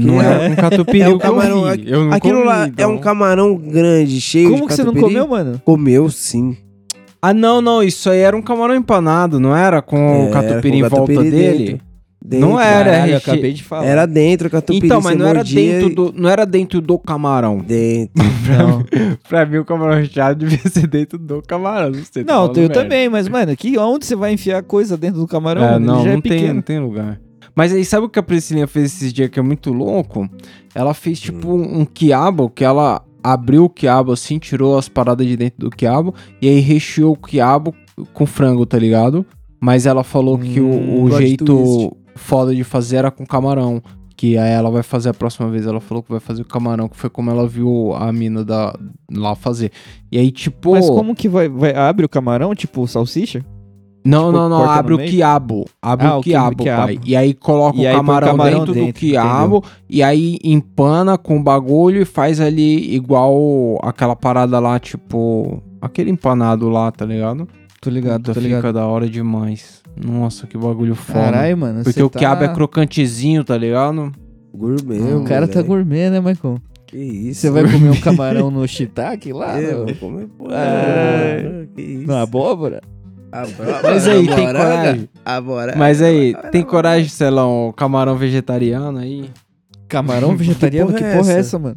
Speaker 2: não
Speaker 3: é-
Speaker 2: é *laughs* um catupiry
Speaker 3: é um
Speaker 2: que eu
Speaker 3: camarão.
Speaker 2: vi. Eu não
Speaker 3: Aquilo
Speaker 2: comi,
Speaker 3: lá é
Speaker 2: então.
Speaker 3: um camarão grande, cheio de
Speaker 4: Como que você não comeu, mano?
Speaker 3: Comeu, sim.
Speaker 2: Ah, não, não. Isso aí era um camarão empanado, não era? Com o
Speaker 3: Era,
Speaker 2: catupiry
Speaker 3: com
Speaker 2: em volta
Speaker 3: catupiry
Speaker 2: dele?
Speaker 3: dentro. Dentro.
Speaker 2: Não era,
Speaker 4: Caralho, eu acabei de falar.
Speaker 3: Era dentro, catupiry.
Speaker 2: Então, mas não era, dentro
Speaker 3: e-
Speaker 2: do, não era dentro do camarão.
Speaker 3: Dentro. *laughs*
Speaker 4: Não,
Speaker 2: pra mim, o camarão recheado devia ser dentro do camarão. Não sei. tô
Speaker 4: não
Speaker 2: falando
Speaker 4: eu
Speaker 2: merda.
Speaker 4: também, mas, mano, aqui, onde você vai enfiar coisa dentro do camarão?
Speaker 2: É, não,
Speaker 4: já
Speaker 2: não,
Speaker 4: é
Speaker 2: tem, não tem lugar. Mas aí, sabe o que a Priscilinha fez esses dias que é muito louco? Ela fez tipo um, um quiabo, que ela abriu o quiabo assim, tirou as paradas de dentro do quiabo, e aí recheou o quiabo com frango, tá ligado? Mas ela falou que o,
Speaker 4: Hum,
Speaker 2: o jeito
Speaker 3: twist.
Speaker 2: foda de fazer era com camarão. Que aí ela vai fazer a próxima vez. Ela falou que vai fazer o camarão, que foi como ela viu a mina da, lá fazer. E aí, tipo.
Speaker 4: Mas como que vai, vai- Abre o camarão, tipo salsicha?
Speaker 2: Não,
Speaker 4: Tipo,
Speaker 2: não, não. Abre o quiabo. Abre
Speaker 4: Ah,
Speaker 2: o
Speaker 4: o qui-
Speaker 2: quiabo,
Speaker 4: quiabo.
Speaker 2: pai. E aí coloca
Speaker 4: E
Speaker 2: o
Speaker 4: aí põe o
Speaker 2: camarão,
Speaker 4: camarão
Speaker 2: dentro, do
Speaker 4: dentro,
Speaker 2: quiabo. E aí empana com o bagulho e faz ali igual aquela parada lá, tipo. Aquele empanado lá, tá ligado?
Speaker 4: Tô ligado,
Speaker 2: Puta,
Speaker 4: tô
Speaker 2: fica
Speaker 4: ligado.
Speaker 2: da hora demais. Nossa, que bagulho foda.
Speaker 4: Caralho, mano.
Speaker 2: Porque o
Speaker 4: tá...
Speaker 2: quiabo é crocantezinho, tá ligado?
Speaker 3: Gourmet,
Speaker 4: O cara tá gourmet, né, Michael?
Speaker 3: Que isso.
Speaker 4: Você vai comer um *laughs* camarão no shiitake lá?
Speaker 3: É,
Speaker 4: no-
Speaker 3: vou comer porra.
Speaker 4: É.
Speaker 3: Que isso.
Speaker 4: Na abóbora?
Speaker 3: Abóbora,
Speaker 2: Mas aí, tem coragem? Mas aí, tem coragem, Celão, camarão vegetariano aí?
Speaker 4: Camarão *laughs* vegetariano?
Speaker 3: porra
Speaker 4: que
Speaker 3: é
Speaker 4: porra é
Speaker 3: essa?
Speaker 4: essa, mano?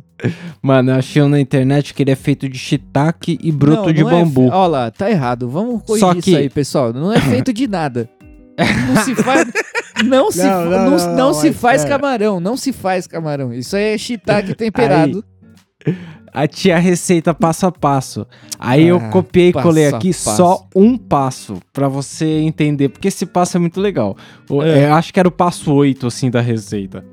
Speaker 2: Mano, eu achei um na internet que ele é feito de shiitake e broto
Speaker 4: Não,
Speaker 2: de
Speaker 4: não é
Speaker 2: bambu.
Speaker 4: fe- Ó lá, tá errado. Vamos corrigir
Speaker 2: Só que-
Speaker 4: isso aí, pessoal. Não é feito de nada. Não se *laughs* faz. Não se,
Speaker 3: Não, não,
Speaker 4: não,
Speaker 3: não,
Speaker 4: não
Speaker 3: não,
Speaker 4: se faz camarão. Não se faz camarão. Isso aí é shiitake *laughs* temperado.
Speaker 2: A tia receita passo a passo. Aí eu
Speaker 4: Ah,
Speaker 2: copiei e colei aqui só um passo pra você entender, porque esse passo é muito legal.
Speaker 4: É.
Speaker 2: é, acho que era o passo 8 assim da receita.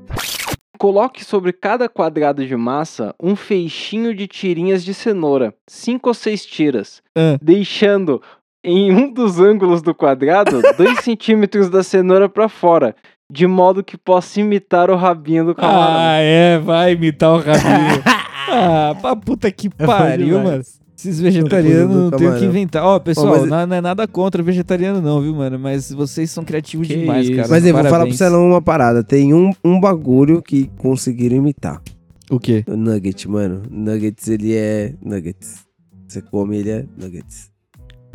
Speaker 2: Coloque sobre cada quadrado de massa um feixinho de tirinhas de cenoura, cinco ou seis tiras,
Speaker 4: Ah.
Speaker 2: deixando em um dos ângulos do quadrado *laughs* 2 centímetros da cenoura pra fora, de modo que possa imitar o rabinho do camarão.
Speaker 4: Ah, é, vai imitar o rabinho. *laughs* ah, pra puta que pariu,
Speaker 3: demais.
Speaker 4: mano. Esses vegetarianos não tem o que inventar. Ó, pessoal,
Speaker 3: Ó, mas-
Speaker 4: não, não é nada contra vegetariano, não, viu, mano? Mas vocês são criativos
Speaker 2: Que
Speaker 4: demais,
Speaker 2: isso.
Speaker 4: cara.
Speaker 3: Mas aí, vou falar pro. Celão uma parada. Tem um, um bagulho que conseguiram imitar.
Speaker 4: O quê?
Speaker 3: O nugget, mano. Nuggets, ele é nuggets. Você come, ele é nuggets.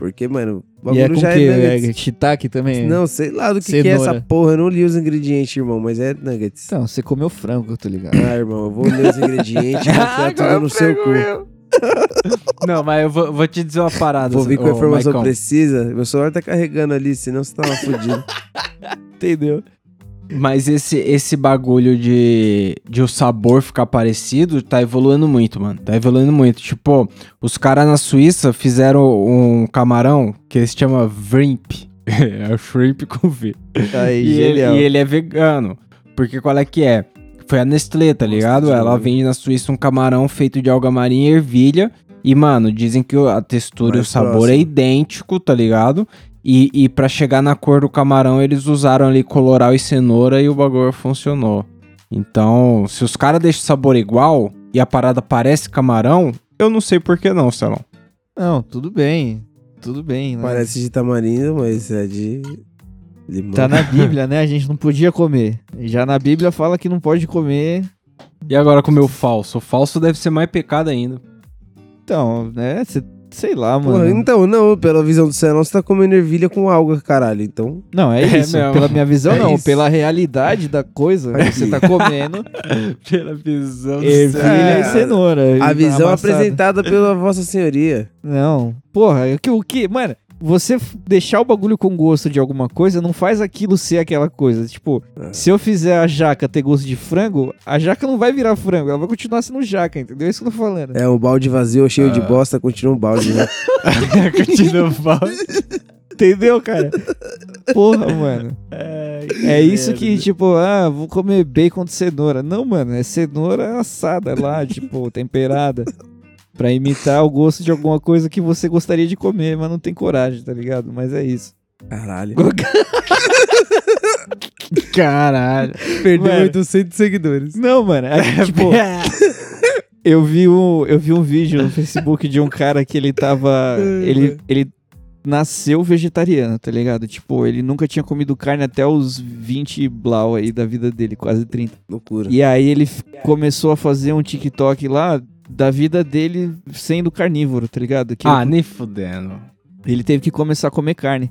Speaker 3: Porque, mano, o
Speaker 4: E é
Speaker 3: bagulho
Speaker 4: com
Speaker 3: já
Speaker 4: o quê?
Speaker 3: é
Speaker 4: É
Speaker 3: nuggets.
Speaker 4: shiitake também?
Speaker 3: Não, sei lá do que, que é essa porra. Eu não li os ingredientes, irmão, mas é nuggets.
Speaker 4: Então, você comeu frango, eu tô ligado.
Speaker 3: Ah, irmão, eu vou ler os ingredientes e vou *laughs* tudo no seu cu. *laughs*
Speaker 2: Não, mas eu vou, vou te dizer uma parada.
Speaker 3: Vou vir com a informação precisa. Meu celular tá carregando ali, senão você tava fudido. *laughs*
Speaker 4: Entendeu?
Speaker 2: Mas esse, esse bagulho de, de o sabor ficar parecido tá evoluindo muito, mano. Tá evoluindo muito. Tipo, os caras na Suíça fizeram um camarão que se chama Vrimp. *laughs* é o shrimp com V.
Speaker 4: Aí,
Speaker 2: E ele, e ele é vegano. Porque qual é que é? Foi a Nestlé, tá
Speaker 3: Nossa,
Speaker 2: ligado?
Speaker 3: que
Speaker 2: Ela vende na Suíça um camarão feito de alga marinha e ervilha. E, mano, dizem que a textura e o
Speaker 3: Mais
Speaker 2: sabor
Speaker 3: próximo.
Speaker 2: é idêntico, tá ligado? E, e para chegar na cor do camarão, eles usaram ali coloral e cenoura e o bagulho funcionou. Então, se os caras deixam o sabor igual e a parada parece camarão, eu não sei por que não, Celão.
Speaker 4: Não, tudo bem. Tudo bem, né?
Speaker 3: Parece de tamarindo, mas é de limão.
Speaker 4: Tá na *laughs* Bíblia, né? A gente não podia comer. E Já na Bíblia fala que não pode comer.
Speaker 2: E agora com o meu falso? O falso deve ser mais pecado ainda.
Speaker 4: Então, né? cê- sei lá,
Speaker 3: Porra,
Speaker 4: mano.
Speaker 3: então, não, pela visão do Celão, você tá comendo ervilha com alga, caralho. Então,
Speaker 4: Não, é *laughs*
Speaker 2: É
Speaker 4: isso.
Speaker 2: mesmo.
Speaker 4: Pela minha visão,
Speaker 3: É
Speaker 4: não.
Speaker 3: isso.
Speaker 4: Pela realidade da coisa, você tá comendo *laughs*
Speaker 2: Pela visão
Speaker 4: ervilha e cenoura.
Speaker 3: a visão
Speaker 4: amassada.
Speaker 3: apresentada pela Vossa Senhoria.
Speaker 4: Não. Porra, o que, o que. Mano, você deixar o bagulho com gosto de alguma coisa não faz aquilo ser aquela coisa. Tipo,
Speaker 3: É.
Speaker 4: se eu fizer a jaca ter gosto de frango, a jaca não vai virar frango, ela vai continuar sendo jaca, entendeu? É isso que eu tô falando.
Speaker 3: É, o balde vazio cheio
Speaker 4: Ah.
Speaker 3: de bosta continua um balde, né? *laughs*
Speaker 2: Continua falso.
Speaker 4: Entendeu, cara? Porra, mano. É isso que, tipo, ah, vou comer bacon de cenoura. Não, mano, é cenoura assada lá, tipo, temperada. Pra imitar o gosto de alguma coisa que você gostaria de comer, mas não tem coragem, tá ligado? Mas é isso.
Speaker 3: Caralho. *laughs*
Speaker 2: Caralho.
Speaker 3: Perdeu
Speaker 4: Mano.
Speaker 3: 800 seguidores.
Speaker 4: Não, mano, é, tipo, *laughs* eu vi, um, eu vi um vídeo no Facebook de um cara que ele tava. *laughs* Ele, ele nasceu vegetariano, tá ligado? Tipo, ele nunca tinha comido carne até os 20 blau aí da vida dele, quase 30.
Speaker 3: Loucura.
Speaker 4: E aí ele começou a fazer um TikTok lá da vida dele sendo carnívoro, tá ligado? Que
Speaker 2: Ah, nem fudendo.
Speaker 4: ele teve que começar a comer carne.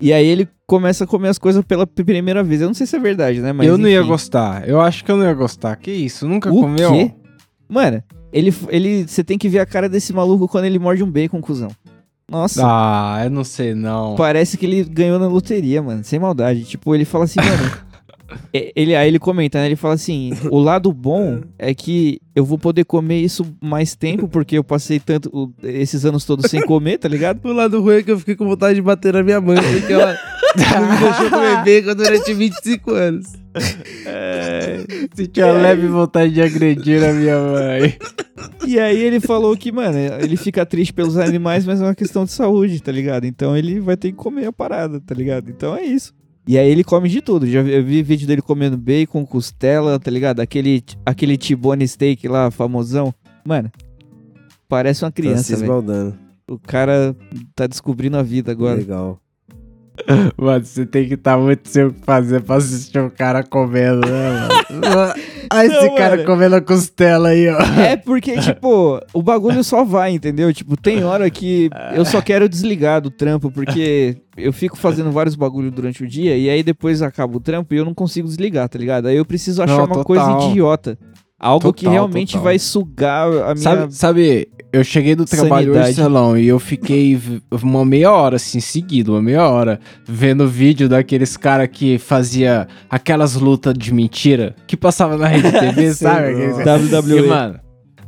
Speaker 4: E aí ele começa a comer as coisas pela primeira vez. Eu não sei se é verdade, né? Mas
Speaker 2: eu não ia
Speaker 4: enfim.
Speaker 2: gostar. Eu acho que eu não ia gostar. Que isso? Nunca
Speaker 4: O
Speaker 2: comeu?
Speaker 4: quê? Mano, ele, ele, você tem que ver a cara desse maluco quando ele morde um bacon, cuzão. Nossa,
Speaker 2: Ah, eu não sei não.
Speaker 4: parece que ele ganhou na loteria, mano. Sem maldade. Tipo, ele fala assim, mano. *laughs* é- ele, aí ele comenta, né? Ele fala assim: o lado bom é que eu vou poder comer isso mais tempo, porque eu passei tanto esses anos todos sem comer, tá ligado?
Speaker 3: O lado ruim é que eu fiquei com vontade de bater na minha mãe, porque ela não me deixou comer bacon durante 25 anos.
Speaker 2: Se tinha leve vontade de agredir a minha mãe.
Speaker 4: E aí ele falou que, mano, ele fica triste pelos animais, mas é uma questão de saúde, tá ligado? Então ele vai ter que comer a parada, tá ligado? Então é isso. E aí ele come de tudo. Já vi, eu vi vídeo dele comendo bacon, costela, tá ligado? Aquele, aquele T-bone steak lá, famosão. Mano, parece uma
Speaker 3: Tá se
Speaker 4: criança, velho.
Speaker 3: esbaldando.
Speaker 4: O cara tá descobrindo a vida agora.
Speaker 3: Legal.
Speaker 2: Mano, você tem que estar muito sem o que fazer pra assistir o cara comendo, né, mano? *laughs* Olha esse
Speaker 4: Não,
Speaker 2: cara
Speaker 4: mano.
Speaker 2: comendo a costela aí, ó.
Speaker 4: É porque, tipo, o bagulho só vai, entendeu? Tipo, tem hora que eu só quero desligar do trampo, porque eu fico fazendo vários bagulho durante o dia e aí depois acaba o trampo e eu não consigo desligar, tá ligado? Aí eu preciso achar
Speaker 2: Não,
Speaker 4: uma
Speaker 2: total.
Speaker 4: coisa idiota. Algo que
Speaker 2: Total,
Speaker 4: realmente
Speaker 2: total.
Speaker 4: vai sugar a minha.
Speaker 2: Sabe, sabe, eu cheguei do trabalho hoje,
Speaker 4: Sanidade.
Speaker 2: Celão, e eu fiquei uma meia hora, assim, seguido, uma meia hora, vendo vídeo daqueles cara que fazia aquelas lutas de mentira que passava na rede TV, *laughs* sabe?
Speaker 4: WWE.
Speaker 2: E, mano,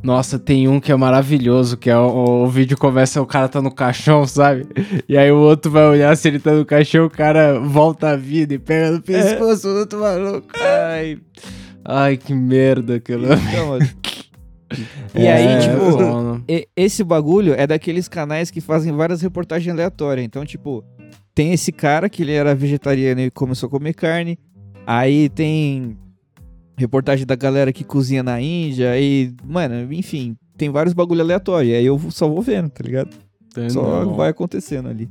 Speaker 2: nossa, tem um que é maravilhoso, que é o, o vídeo começa, o cara tá no caixão, sabe? E aí o outro vai olhar se ele tá no caixão, o cara volta a vida e pega no pescoço do outro maluco. Ai, ai, que merda aquilo.
Speaker 4: Então. *laughs* E
Speaker 2: É,
Speaker 4: aí, tipo, esse bagulho é daqueles canais que fazem várias reportagens aleatórias. Então, tipo, tem esse cara que ele era vegetariano e começou a comer carne. Aí tem reportagem da galera que cozinha na Índia. Aí, mano, enfim, tem vários bagulho aleatório. Aí eu só vou vendo, tá ligado? Só vai acontecendo ali.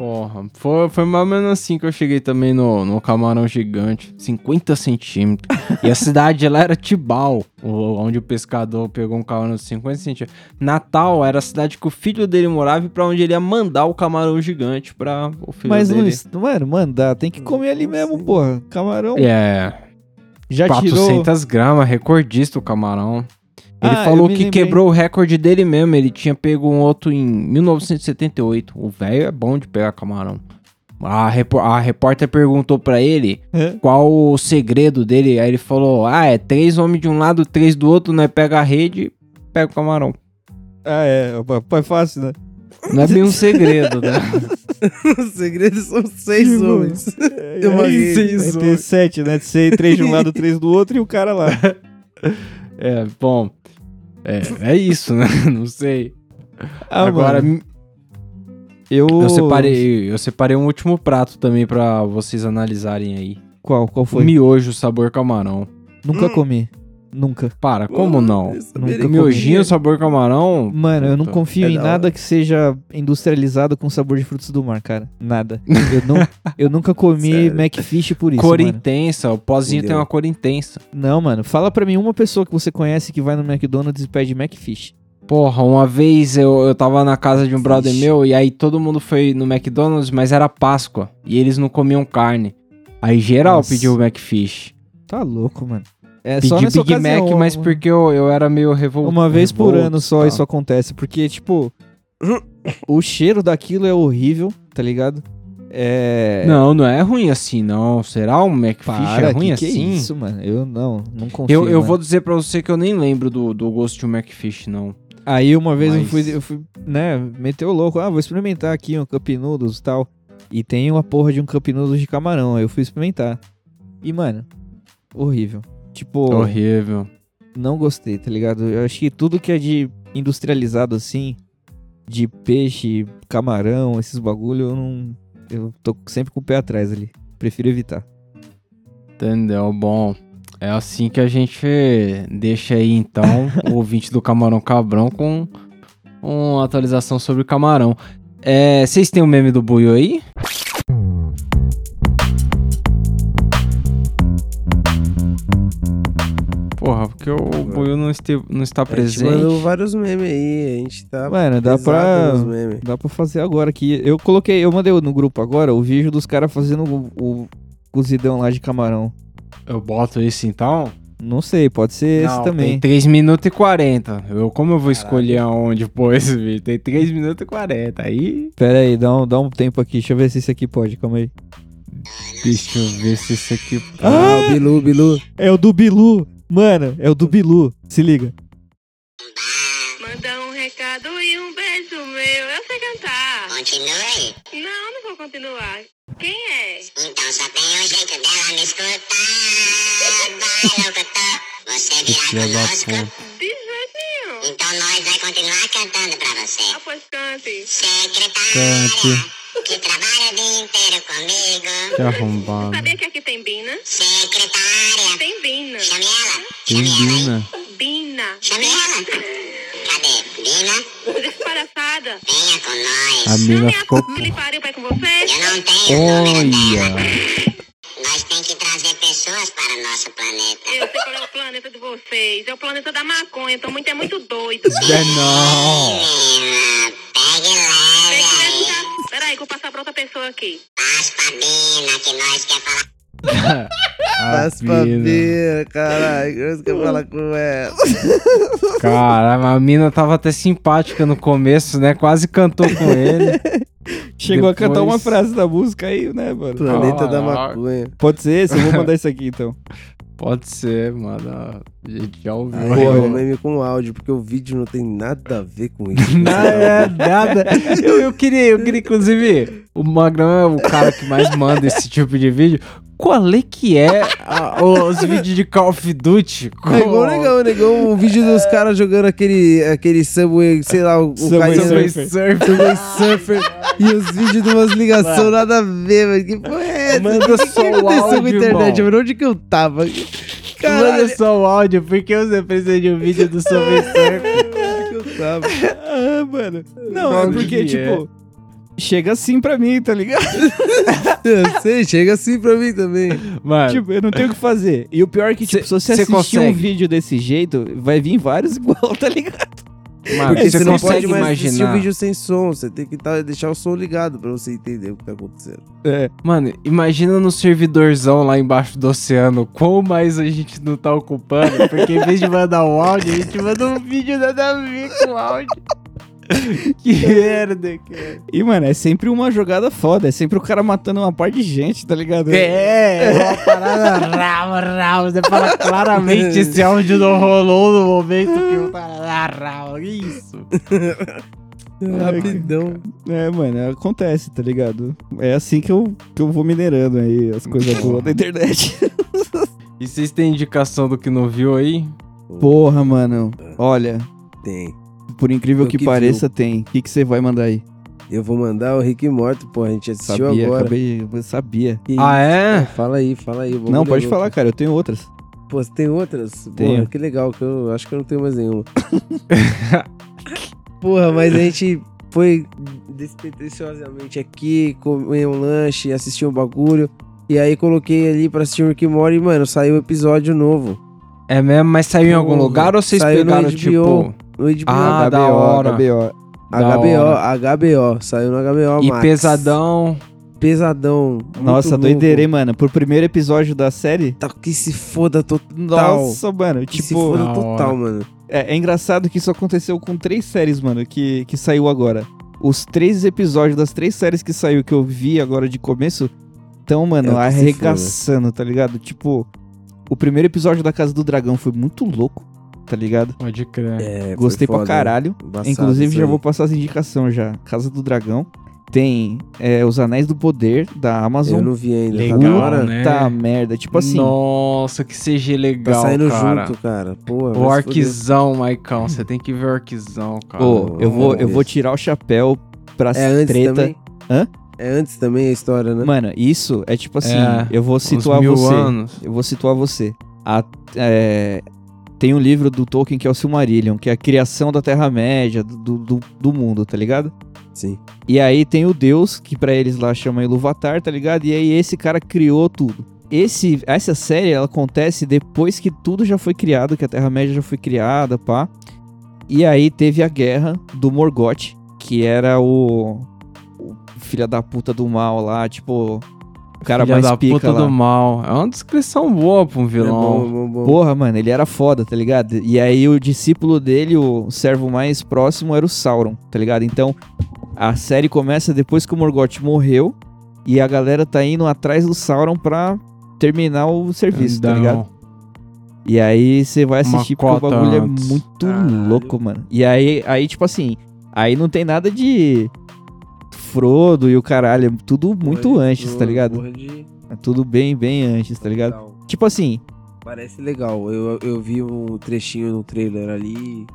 Speaker 2: Porra, foi, foi mais ou menos assim que eu cheguei também no, no camarão gigante, 50 centímetros. e a cidade lá era Tibau, onde o pescador pegou um camarão de 50 centímetros. Natal era a cidade que o filho dele morava e pra onde ele ia mandar o camarão gigante pra o filho
Speaker 4: Mas não,
Speaker 2: dele.
Speaker 4: es- mano, mandar, tem que comer ali mesmo, porra. Camarão
Speaker 2: É,
Speaker 4: já tirou.
Speaker 2: 400 gramas, recordista o camarão. Ele
Speaker 4: Ah,
Speaker 2: falou que
Speaker 4: lembrei.
Speaker 2: quebrou o recorde dele mesmo. Ele tinha pego um outro em 1978. O velho é bom de pegar camarão. A, repor- a repórter perguntou pra ele
Speaker 4: Hã?
Speaker 2: qual o segredo dele. Aí ele falou: Ah, é três homens de um lado, três do outro, né? Pega a rede, pega o camarão.
Speaker 4: Ah, é. pô, É fácil, né?
Speaker 2: Não é bem um *laughs* segredo, né?
Speaker 3: Os segredos são seis
Speaker 4: Tipo,
Speaker 3: homens.
Speaker 4: É,
Speaker 3: Eu
Speaker 4: é,
Speaker 3: maguei.
Speaker 4: Vai ter sete, né? Ser três de um lado, três do outro e o cara lá. *laughs*
Speaker 2: É, bom. É, é isso, *laughs* né? Não sei.
Speaker 4: Ah,
Speaker 2: Agora,
Speaker 4: mano, eu...
Speaker 2: eu separei, eu separei um último prato também pra vocês analisarem aí.
Speaker 4: Qual? Qual foi?
Speaker 2: Miojo sabor camarão.
Speaker 4: Nunca comi. Nunca.
Speaker 2: Para, como não?
Speaker 4: Nunca
Speaker 2: Miojinho
Speaker 3: comia.
Speaker 2: sabor camarão?
Speaker 4: Mano, eu não
Speaker 2: Puta,
Speaker 4: confio
Speaker 3: é
Speaker 4: em
Speaker 3: da
Speaker 4: nada
Speaker 3: hora.
Speaker 4: que seja industrializado com sabor de frutos do mar, cara. Nada. *laughs* Eu, não, eu nunca comi
Speaker 3: Sério?
Speaker 4: Macfish por isso,
Speaker 2: cor
Speaker 4: mano.
Speaker 2: intensa, o pozinho tem
Speaker 3: Entendeu?
Speaker 2: uma cor intensa.
Speaker 4: Não, mano. Fala pra mim uma pessoa que você conhece que vai no McDonald's e pede Macfish.
Speaker 2: Porra, uma vez eu, eu tava na casa de um brother meu e aí todo mundo foi no McDonald's, mas era Páscoa e eles não comiam carne. Aí geral
Speaker 4: Nossa.
Speaker 2: pediu o McFish.
Speaker 4: Tá louco, mano. É só nessa
Speaker 2: Big
Speaker 4: ocasião,
Speaker 2: Mac, mas
Speaker 4: uma-
Speaker 2: porque eu, eu era meio revoltado.
Speaker 4: Uma vez por ano só
Speaker 2: tá.
Speaker 4: isso acontece. Porque, tipo, o cheiro daquilo é horrível, tá ligado? É.
Speaker 2: Não, não é ruim assim, não. Será um McFish
Speaker 4: para,
Speaker 2: é ruim
Speaker 4: que, que
Speaker 2: assim?
Speaker 4: é isso, mano? Eu não, não confio.
Speaker 2: eu eu
Speaker 4: mano.
Speaker 2: vou dizer pra você que eu nem lembro do, do gosto de um McFish, não.
Speaker 4: Aí uma vez eu
Speaker 2: Mas-
Speaker 4: fui, eu fui, né, meteu o louco, ah, vou experimentar aqui um Cup Noodles e tal. E tem uma porra de um Cup Noodles de camarão, aí eu fui experimentar. E, mano, horrível. Tipo,
Speaker 2: Horrível.
Speaker 4: não gostei, tá ligado? Eu acho que tudo que é de industrializado assim, de peixe, camarão, esses bagulho, eu não. Eu tô sempre com o pé atrás ali. Prefiro evitar.
Speaker 2: Entendeu? Bom, é assim que a gente deixa aí então *laughs* o ouvinte do Camarão Cabrão com uma atualização sobre o camarão. É, vocês têm o meme do Buio aí? Porra, porque o Buio não, este, não está
Speaker 3: A gente
Speaker 2: presente.
Speaker 3: mandou vários memes aí, a gente tá.
Speaker 4: Mano, dá pra. Dá pra fazer agora aqui. Eu coloquei, eu mandei no grupo agora o vídeo dos caras fazendo o, o cozidão lá de camarão.
Speaker 2: Eu boto isso então?
Speaker 4: Não sei, pode ser esse
Speaker 2: Não,
Speaker 4: também.
Speaker 2: Tem 3 minutos e 40. Eu, como eu vou escolher aonde pôr esse vídeo? Tem 3 minutos e 40. Aí.
Speaker 4: Pera aí, dá um, dá um tempo aqui. Deixa eu ver se esse aqui pode, calma aí.
Speaker 2: Deixa eu ver se esse aqui.
Speaker 3: Ah, o Bilu, Bilu.
Speaker 4: É o do Bilu. Mano, é o do Bilu. Se liga.
Speaker 1: Manda um recado e um beijo meu. Eu sei cantar.
Speaker 5: Continue.
Speaker 1: Não, não vou continuar. Quem é?
Speaker 5: Então só tem um jeito dela me escutar. Vai, locutor. Você virá conosco.
Speaker 1: De jeito nenhum.
Speaker 5: Então nós vai continuar cantando pra você.
Speaker 1: Ah, pois cante.
Speaker 5: Secretária,
Speaker 2: Cante.
Speaker 5: Que trabalha o dia inteiro comigo.
Speaker 2: Que arrombado.
Speaker 1: Sabia que aqui tem Bina?
Speaker 5: Secretária,
Speaker 1: Tem Bina.
Speaker 5: chame ela.
Speaker 2: Tem
Speaker 5: Chame ela.
Speaker 2: Bina.
Speaker 1: Bina.
Speaker 5: Chame ela. Cadê? Bina,
Speaker 1: Despalhaçada.
Speaker 5: venha com nós.
Speaker 2: A
Speaker 1: Chame
Speaker 2: ficou.
Speaker 1: a ele pariu pra ir com você.
Speaker 5: Eu não tenho.
Speaker 2: Olha.
Speaker 5: Nós tem que trazer pessoas para o nosso planeta.
Speaker 1: Eu sei qual é o planeta de vocês. É o planeta da maconha. Então muito é muito doido.
Speaker 2: É não.
Speaker 5: Menina, pegue leve
Speaker 1: Passar pra outra pessoa aqui.
Speaker 5: Passa pra Bina que nós quer falar. *laughs*
Speaker 3: Pra ver, caralho. Eu quero falar com ela. *laughs*
Speaker 2: Cara, a mina tava até simpática no começo, né? Quase cantou com ele. *laughs*
Speaker 4: Chegou a cantar uma
Speaker 2: Depois-
Speaker 4: frase da música aí, né, mano?
Speaker 3: Planeta da
Speaker 2: Caraca.
Speaker 3: maconha.
Speaker 4: Pode ser esse? Eu vou mandar isso aqui então.
Speaker 2: Pode ser, mano. A gente já ouviu.
Speaker 3: É um meme com áudio, porque o vídeo não tem nada a ver com isso. *laughs*
Speaker 2: Não é nada. Eu, eu queria, eu queria, inclusive, o Magrão é o cara que mais manda esse tipo de vídeo. Qual é que é a- os *laughs* vídeos de Call of Duty?
Speaker 3: É igual negão, negão, um vídeo dos caras jogando aquele, aquele Subway, sei lá, o,
Speaker 4: Subway
Speaker 2: Subway
Speaker 4: Surfer.
Speaker 3: Subway Surfer e os vídeos de umas ligações nada a ver, mano. Que porra é essa?
Speaker 2: Manda
Speaker 3: que,
Speaker 2: só
Speaker 3: que
Speaker 2: o
Speaker 3: aconteceu com a
Speaker 2: áudio,
Speaker 3: internet? mano? Onde que eu tava? Caralho,
Speaker 2: Manda só o áudio, porque você precisa de um vídeo do Subway Surfer.
Speaker 3: onde que eu tava?
Speaker 4: Ah, mano. Não, é porque,
Speaker 2: que
Speaker 4: tipo, chega assim pra mim, tá ligado? *laughs*
Speaker 3: Eu sei, chega assim pra mim também.
Speaker 2: Mano,
Speaker 4: tipo, eu não tenho o que fazer. E o pior é que, tipo,
Speaker 2: Cê-
Speaker 4: se você
Speaker 2: cê
Speaker 4: assistir um
Speaker 2: consegue?
Speaker 4: vídeo desse jeito, vai vir vários *laughs* igual, tá ligado?
Speaker 2: mano
Speaker 3: Porque
Speaker 2: você,
Speaker 3: você não
Speaker 2: consegue
Speaker 3: pode mais assistir o
Speaker 2: imaginar.
Speaker 3: vídeo sem som. Você tem que tá- deixar o som ligado pra você entender o que tá acontecendo.
Speaker 4: É.
Speaker 2: Mano, imagina no servidorzão lá embaixo do oceano, quão mais a gente não tá ocupando, porque em vez de mandar um áudio, a gente manda um vídeo nada a ver com o áudio. *laughs* que merda, cara.
Speaker 4: E, mano, é sempre uma jogada foda. É sempre o cara matando uma parte de gente, tá ligado?
Speaker 2: É, *laughs* é uma parada rau, rau. Você fala claramente *laughs* esse áudio não rolou no momento que o cara rau. Isso.
Speaker 3: Rapidão.
Speaker 4: É, mano, acontece, tá ligado? É assim que eu, que eu vou minerando aí as coisas boas da internet.
Speaker 2: E vocês têm indicação do que não viu aí?
Speaker 4: Porra, mano. Olha,
Speaker 3: Tem.
Speaker 4: Por incrível que,
Speaker 3: que
Speaker 4: pareça, tem. O que que você vai mandar aí?
Speaker 3: Eu vou mandar o Rick Morto, pô. A gente assistiu
Speaker 4: Sabia,
Speaker 3: agora.
Speaker 4: acabei. Eu sabia.
Speaker 3: Que
Speaker 2: Ah, é?
Speaker 3: Fala aí, fala aí.
Speaker 4: Não, pode
Speaker 3: outra.
Speaker 4: falar, cara. Eu tenho outras.
Speaker 3: Pô, você tem outras?
Speaker 4: Tenho.
Speaker 3: Porra, que legal, que eu acho que eu não tenho mais nenhuma. *laughs* Porra, mas a gente foi despretensiosamente aqui, comer um lanche, assistir um bagulho. E aí coloquei ali pra assistir o Rick Morty e, mano, saiu um episódio novo.
Speaker 2: É mesmo, mas saiu em algum lugar ou vocês
Speaker 3: saiu no
Speaker 2: pegaram,
Speaker 3: HBO.
Speaker 2: tipo...
Speaker 3: No HBO.
Speaker 2: Ah, da
Speaker 4: HBO,
Speaker 2: hora.
Speaker 4: HBO.
Speaker 2: da
Speaker 3: HBO, HBO. Saiu no HBO
Speaker 2: E
Speaker 3: Max.
Speaker 2: pesadão...
Speaker 3: Pesadão.
Speaker 4: Nossa,
Speaker 3: muito
Speaker 4: doideira, hein,
Speaker 3: louco.
Speaker 4: mano. Por primeiro episódio da série.
Speaker 3: Tá, que se foda total.
Speaker 4: Nossa, mano.
Speaker 3: Que se
Speaker 4: Tipo,
Speaker 3: foda
Speaker 2: Da
Speaker 3: total,
Speaker 2: hora.
Speaker 3: mano.
Speaker 4: é, é engraçado que isso aconteceu com três séries, mano, que, que saiu agora. Os três episódios das três séries que saiu, que eu vi agora de começo, estão, mano,
Speaker 3: É se
Speaker 4: arregaçando, tá ligado? Tipo, o primeiro episódio da Casa do Dragão foi muito louco, tá ligado?
Speaker 2: Pode crer.
Speaker 3: É,
Speaker 4: Gostei pra
Speaker 3: foda.
Speaker 4: caralho.
Speaker 3: Embaçado
Speaker 4: Inclusive, já vou passar as indicações já. Casa do Dragão. Tem é, Os Anéis do Poder, da Amazon.
Speaker 3: Eu não vi ainda.
Speaker 2: Legal,
Speaker 3: tá hora?
Speaker 2: né?
Speaker 4: Tá merda. Tipo assim,
Speaker 2: Nossa, que CG
Speaker 3: Tá
Speaker 2: legal,
Speaker 3: saindo
Speaker 2: cara.
Speaker 3: junto, cara. Porra,
Speaker 2: O Orquizão, Maicão. Você tem que ver o Orquizão, cara.
Speaker 4: Ô, eu vou, eu vou tirar o chapéu pra.
Speaker 3: É antes
Speaker 4: treta.
Speaker 3: também?
Speaker 4: Hã?
Speaker 3: É antes também a história, né?
Speaker 4: Mano, isso é tipo assim,
Speaker 2: É,
Speaker 4: eu vou
Speaker 2: Uns
Speaker 4: situar
Speaker 2: mil
Speaker 4: você.
Speaker 2: anos.
Speaker 4: Eu vou situar você. A- é, tem um livro do Tolkien que é o Silmarillion, que é a criação da Terra-média, do, do, do mundo, tá ligado?
Speaker 3: Sim.
Speaker 4: E aí tem o Deus, que pra eles lá chama Iluvatar, tá ligado? E aí esse cara criou tudo. Esse, essa série, ela acontece depois que tudo já foi criado, que a Terra-média já foi criada, pá. E aí teve a guerra do Morgoth, que era o, o filho da puta do mal lá, tipo... O cara
Speaker 2: Filha
Speaker 4: mais
Speaker 2: da
Speaker 4: pica
Speaker 2: puta
Speaker 4: lá.
Speaker 2: do mal. É uma descrição boa pra um
Speaker 3: É
Speaker 2: vilão.
Speaker 3: bom, bom, bom.
Speaker 4: Porra, mano, ele era foda, tá ligado? E aí o discípulo dele, o servo mais próximo, era o Sauron, tá ligado? Então, a série começa depois que o Morgoth morreu e a galera tá indo atrás do Sauron pra terminar o serviço, tá ligado? E aí você vai
Speaker 2: Uma
Speaker 4: assistir porque o bagulho
Speaker 2: antes.
Speaker 4: é muito
Speaker 3: Caralho.
Speaker 4: louco, mano. E aí, aí, tipo assim, aí não tem nada de Frodo e o caralho, é tudo muito
Speaker 3: Porra,
Speaker 4: antes, tá ligado?
Speaker 3: porra de-
Speaker 4: É tudo bem, bem antes, tá ligado?
Speaker 3: Legal.
Speaker 4: Tipo assim,
Speaker 3: Parece legal. Eu, eu vi um trechinho no trailer ali.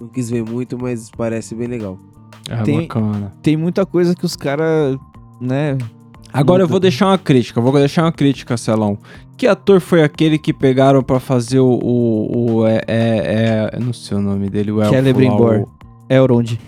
Speaker 3: Não quis ver muito, mas parece bem legal.
Speaker 2: É
Speaker 4: Tem-
Speaker 2: bacana.
Speaker 4: tem muita coisa que os caras, né?
Speaker 2: Agora eu vou deixar uma crítica, vou deixar uma crítica, Celão. Que ator foi aquele que pegaram pra fazer o. o, o- é, é, é- eu não sei o nome dele, o elfo lá,
Speaker 4: Celebrimbor.
Speaker 2: o-
Speaker 4: Elrond.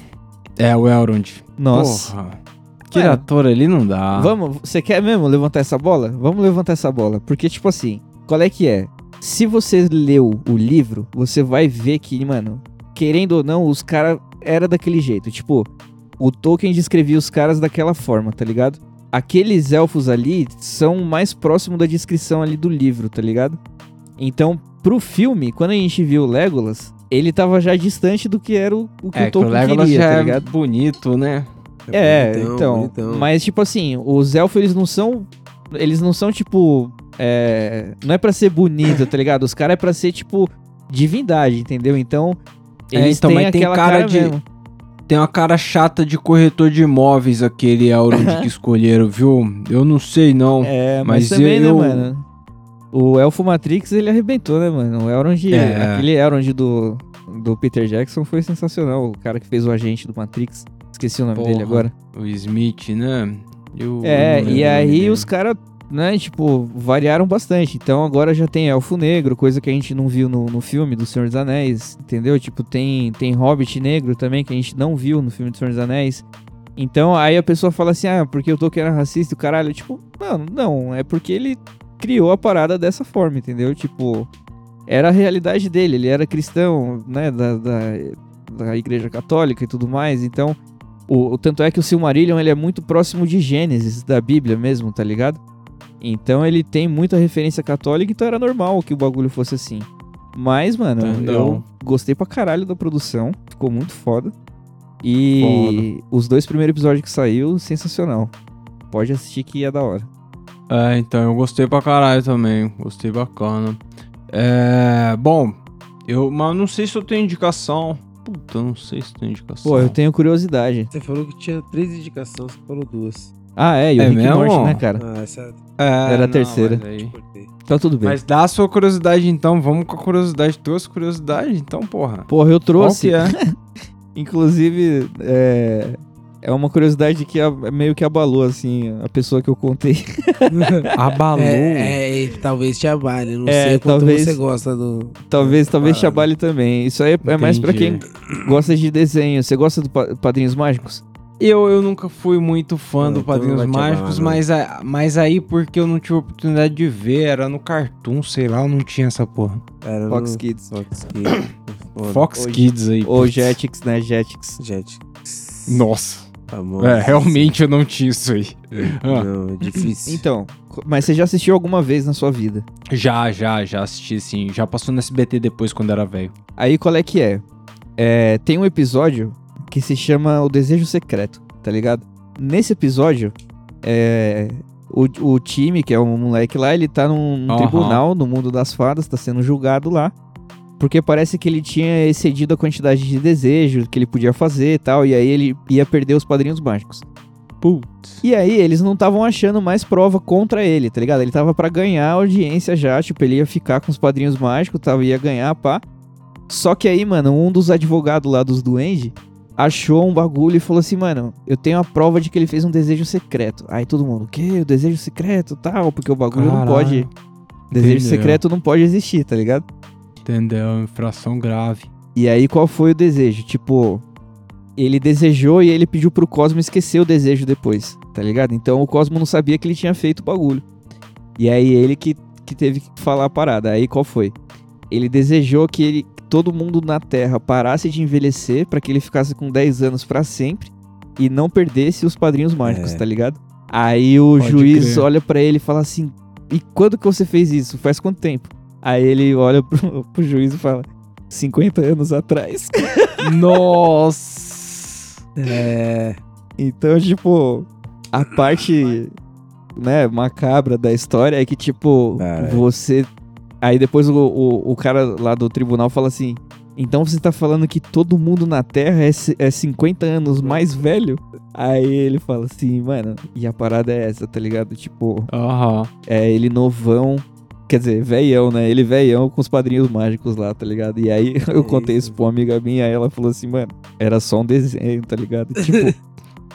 Speaker 2: É, o Elrond.
Speaker 4: Nossa.
Speaker 2: Porra. Aquele
Speaker 4: Mano,
Speaker 2: ator ali não dá.
Speaker 4: Vamos, você quer mesmo levantar essa bola? Vamos levantar essa bola. Porque, tipo assim, qual é que é? Se você leu o livro, você vai ver que, mano, querendo ou não, os caras era daquele jeito. Tipo, o Tolkien descrevia os caras daquela forma, tá ligado? Aqueles elfos ali são mais próximo da descrição ali do livro, tá ligado? Então, pro filme, quando a gente viu o Legolas, ele tava já distante do que era o, o que
Speaker 2: é
Speaker 4: o
Speaker 2: que o
Speaker 4: Tolkien
Speaker 2: Legolas
Speaker 4: queria,
Speaker 2: já
Speaker 4: tá
Speaker 2: é
Speaker 4: ligado?
Speaker 2: bonito, né?
Speaker 4: É,
Speaker 3: bonitão,
Speaker 4: então.
Speaker 3: bonitão.
Speaker 4: Mas, tipo assim, os elfos, eles não são. Eles não são, tipo. é, não é pra ser bonito, tá ligado? Os caras é pra ser, tipo, divindade, entendeu? Então.
Speaker 2: É,
Speaker 4: Eles
Speaker 2: então,
Speaker 4: têm
Speaker 2: mas tem cara
Speaker 4: cara,
Speaker 2: de-
Speaker 4: mesmo.
Speaker 2: Tem uma cara chata de corretor de imóveis aquele Elrond que *laughs* escolheram, viu? Eu não sei não.
Speaker 4: É, mas,
Speaker 2: mas
Speaker 4: também,
Speaker 2: eu-
Speaker 4: né, mano? O Elfo Matrix, ele arrebentou, né, mano? O Elrond,
Speaker 2: É.
Speaker 4: aquele Elrond do, do Peter Jackson foi sensacional. O cara que fez o agente do Matrix. Esqueci o nome dele
Speaker 2: Porra.
Speaker 4: agora.
Speaker 2: O Smith, né? Eu-
Speaker 4: É, e aí
Speaker 2: dele.
Speaker 4: os caras, né, tipo, variaram bastante. Então agora já tem Elfo Negro, coisa que a gente não viu no, no filme do Senhor dos Anéis, entendeu? Tipo, tem, tem Hobbit Negro também, que a gente não viu no filme do Senhor dos Anéis. Então aí a pessoa fala assim, ah, porque eu tô querendo racista e o caralho. Tipo, não, não, é porque ele criou a parada dessa forma, entendeu? Tipo, era a realidade dele, ele era cristão, né, da, da, da igreja católica e tudo mais, então... O, o- tanto é que o Silmarillion ele é muito próximo de Gênesis, da Bíblia mesmo, tá ligado? Então ele tem muita referência católica, então era normal que o bagulho fosse assim. Mas, mano,
Speaker 2: Entendão.
Speaker 4: eu gostei pra caralho da produção, ficou muito foda. E os dois primeiros episódios que saiu, sensacional. Pode assistir que é da hora.
Speaker 2: É, então eu gostei pra caralho também. Gostei bacana. É. Bom, eu. Mas não sei se eu tenho indicação. Puta, eu não sei se tem indicação.
Speaker 4: Pô, eu tenho curiosidade.
Speaker 3: Você falou que tinha três indicações, você falou duas.
Speaker 4: Ah, é, e o
Speaker 2: É
Speaker 4: Rick
Speaker 2: mesmo?
Speaker 4: Morty, né, cara?
Speaker 3: Ah, essa
Speaker 2: É,
Speaker 4: Era a
Speaker 2: não,
Speaker 4: terceira.
Speaker 2: aí-.
Speaker 4: Então tudo bem.
Speaker 2: Mas dá a sua curiosidade então. Vamos com a curiosidade. Duas curiosidades, então, porra.
Speaker 4: Porra, eu
Speaker 2: Qual
Speaker 4: trouxe.
Speaker 2: que é? *laughs*
Speaker 4: Inclusive, é, é uma curiosidade que meio que abalou, assim, a pessoa que eu contei. *laughs*
Speaker 2: Abalou.
Speaker 3: É, é, talvez te abale. Não
Speaker 4: É,
Speaker 3: sei quanto
Speaker 4: talvez-
Speaker 3: você gosta do.
Speaker 4: Talvez, talvez te
Speaker 3: Parada.
Speaker 4: abale também. Isso aí é, é mais pra quem gosta de desenho. Você gosta do Pa- Padrinhos Mágicos?
Speaker 2: Eu, eu nunca fui muito fã
Speaker 3: Não,
Speaker 2: do Padrinhos
Speaker 3: abalar,
Speaker 2: Mágicos, mas, a- mas aí porque eu não tive oportunidade de ver, era no Cartoon, sei lá, eu não tinha essa porra.
Speaker 3: Era
Speaker 4: Fox
Speaker 3: no-
Speaker 4: Kids.
Speaker 3: Fox Kids. *coughs*
Speaker 2: Fox
Speaker 4: Hoje-
Speaker 2: Kids aí.
Speaker 4: Ou
Speaker 2: putz.
Speaker 4: Jetix, né? Jetix.
Speaker 3: Gente.
Speaker 2: Nossa.
Speaker 3: Famoso.
Speaker 2: É, realmente eu não tinha isso aí. Ah,
Speaker 3: Não, é difícil.
Speaker 4: Então, mas você já assistiu alguma vez na sua vida?
Speaker 2: já, já, já assisti sim. Já passou no SBT depois quando era velho.
Speaker 4: Aí qual é que é? É, Tem um episódio que se chama O Desejo Secreto, tá ligado? Nesse episódio, é, o, o time, que é um moleque lá, ele tá num, num
Speaker 2: Aham.
Speaker 4: tribunal no mundo das fadas, tá sendo julgado lá. Porque parece que ele tinha excedido a quantidade de desejo que ele podia fazer e tal, e aí ele ia perder os padrinhos mágicos.
Speaker 2: Putz.
Speaker 4: E aí eles não estavam achando mais prova contra ele, tá ligado? Ele tava pra ganhar a audiência já, tipo, ele ia ficar com os padrinhos mágicos, tava, ia ganhar, pá. Só que aí, mano, um dos advogados lá dos duende achou um bagulho e falou assim, mano, eu tenho a prova de que ele fez um desejo secreto. Aí todo mundo, o quê? O desejo secreto tal? Porque o bagulho não
Speaker 2: Caralho.
Speaker 4: pode... Desejo
Speaker 2: Entendeu.
Speaker 4: secreto não pode existir, tá ligado?
Speaker 2: Entendeu? Infração grave.
Speaker 4: E aí qual foi o desejo? Tipo, ele desejou e ele pediu pro Cosmo esquecer o desejo depois, tá ligado? Então o Cosmo não sabia que ele tinha feito o bagulho. E aí ele que, que teve que falar a parada. Aí qual foi? Ele desejou que ele, que todo mundo na Terra parasse de envelhecer pra que ele ficasse com 10 anos pra sempre e não perdesse os padrinhos mágicos,
Speaker 3: É.
Speaker 4: tá ligado? Aí o
Speaker 2: Pode
Speaker 4: juiz
Speaker 2: crer.
Speaker 4: olha pra ele e fala assim: "E quando que você fez isso? Faz quanto tempo?" Aí ele olha pro, *laughs* pro juiz e fala: 50 anos atrás. *laughs*
Speaker 2: Nossa!
Speaker 3: É.
Speaker 4: Então, tipo, a parte, né, macabra da história é que, tipo,
Speaker 3: Caralho.
Speaker 4: você. Aí depois o, o, o cara lá do tribunal fala assim: então você tá falando que todo mundo na Terra é, é 50 anos mais velho? Aí ele fala assim, mano, e a parada é essa, tá ligado? Tipo,
Speaker 2: Aham.
Speaker 4: é ele novão. Quer dizer, velhão, né? Ele velhão com os padrinhos mágicos lá, tá ligado? E aí *laughs* eu contei isso pra uma amiga minha, aí ela falou assim, mano, era só um desenho, tá ligado? *laughs* Tipo,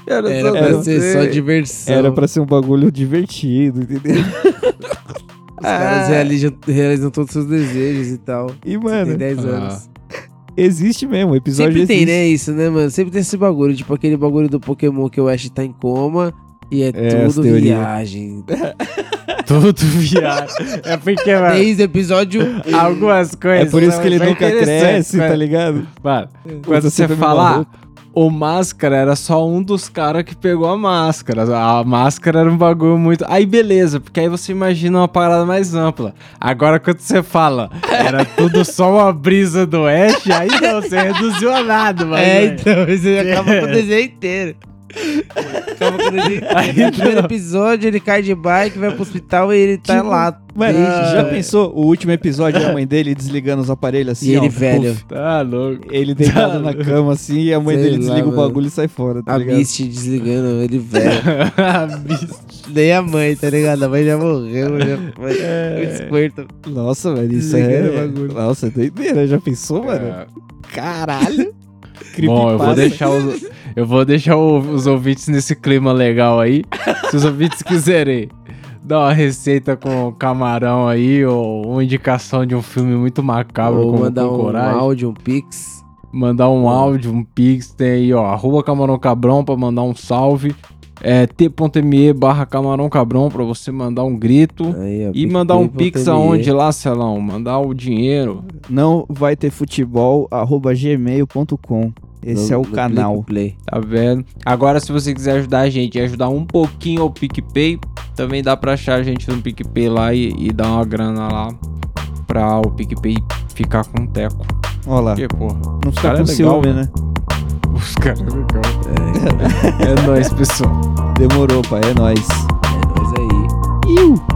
Speaker 3: Era,
Speaker 4: Era
Speaker 3: pra
Speaker 4: pra
Speaker 3: ser só diversão.
Speaker 4: era pra ser um bagulho divertido, entendeu? *laughs*
Speaker 3: Os caras realizam, realizam todos os seus desejos e tal.
Speaker 4: E, mano,
Speaker 3: tem 10
Speaker 2: Ah.
Speaker 3: anos.
Speaker 4: existe mesmo, o episódio
Speaker 3: Sempre tem,
Speaker 4: existe.
Speaker 3: né, isso, né, mano? Sempre tem esse bagulho, tipo aquele bagulho do Pokémon que o Ash tá em coma e é,
Speaker 4: É, *laughs*
Speaker 3: tudo viagem.
Speaker 2: Tudo viado. É porque, mano,
Speaker 3: Desde o episódio
Speaker 2: algumas
Speaker 4: É
Speaker 2: coisas.
Speaker 4: por isso que ele
Speaker 2: são
Speaker 4: nunca cresce,
Speaker 2: cara.
Speaker 4: tá ligado?
Speaker 2: Mano,
Speaker 4: Quando você tá
Speaker 2: falar, o Máscara era só um dos caras que pegou a máscara. A máscara era um bagulho muito. Aí beleza, porque aí você imagina uma parada mais ampla. Agora quando você fala, era tudo só uma brisa do Ash, aí não, você reduziu a nada, mano.
Speaker 3: É, então, você acaba com o *laughs* desenho inteiro. *laughs*
Speaker 2: Aí
Speaker 3: No primeiro episódio, ele cai de bike, vai pro hospital e ele tá
Speaker 4: Tipo,
Speaker 3: lá.
Speaker 4: Mano, já pensou o último episódio da mãe dele desligando os aparelhos assim,
Speaker 3: E
Speaker 4: ó,
Speaker 3: ele velho.
Speaker 4: puf,
Speaker 2: Tá louco.
Speaker 4: ele deitado na cama assim e a mãe
Speaker 3: Sei
Speaker 4: dele
Speaker 3: lá,
Speaker 4: desliga o
Speaker 3: mano.
Speaker 4: bagulho e sai fora, tá
Speaker 3: A
Speaker 4: ligado?
Speaker 3: Misty desligando, ele velho. *laughs*
Speaker 2: Bicho.
Speaker 3: Nem a mãe, tá ligado? A mãe já morreu, já foi. *laughs*
Speaker 4: É. Nossa, velho, isso
Speaker 3: Desligando
Speaker 4: é...
Speaker 3: o bagulho.
Speaker 4: Nossa, é doideira, já pensou, mano?
Speaker 2: É.
Speaker 4: Caralho!
Speaker 2: Bom, eu vou deixar os, eu vou deixar o- os ouvintes nesse clima legal aí. Se os ouvintes quiserem dar uma receita com camarão aí, ou uma indicação de um filme muito macabro
Speaker 3: Ou
Speaker 2: como
Speaker 3: mandar
Speaker 2: com
Speaker 3: um
Speaker 2: coragem,
Speaker 3: áudio, um pix.
Speaker 2: mandar um áudio, um pix, tem aí, ó, arroba camarão cabrão pra mandar um salve. É t.me barra camarão cabrão pra você mandar um grito.
Speaker 3: Aí, ó,
Speaker 2: E mandar um pix aonde lá, Celão? Mandar o dinheiro.
Speaker 4: Não vai ter futebol, arroba gmail.com. Esse
Speaker 3: No-
Speaker 4: é o canal.
Speaker 3: Play.
Speaker 2: Tá vendo? Agora, se você quiser ajudar a gente e ajudar um pouquinho ao PicPay, também dá pra achar a gente no PicPay lá e, e dar uma grana lá pra o PicPay ficar com teco.
Speaker 4: Olha lá.
Speaker 2: Porque, porra,
Speaker 4: Não fica
Speaker 2: cara
Speaker 4: com
Speaker 2: é legal,
Speaker 4: ciúme,
Speaker 2: mano.
Speaker 4: né?
Speaker 2: Os caras é legal. É nóis, pessoal.
Speaker 4: Demorou, pai. É nóis.
Speaker 3: É nóis aí.
Speaker 4: Iu!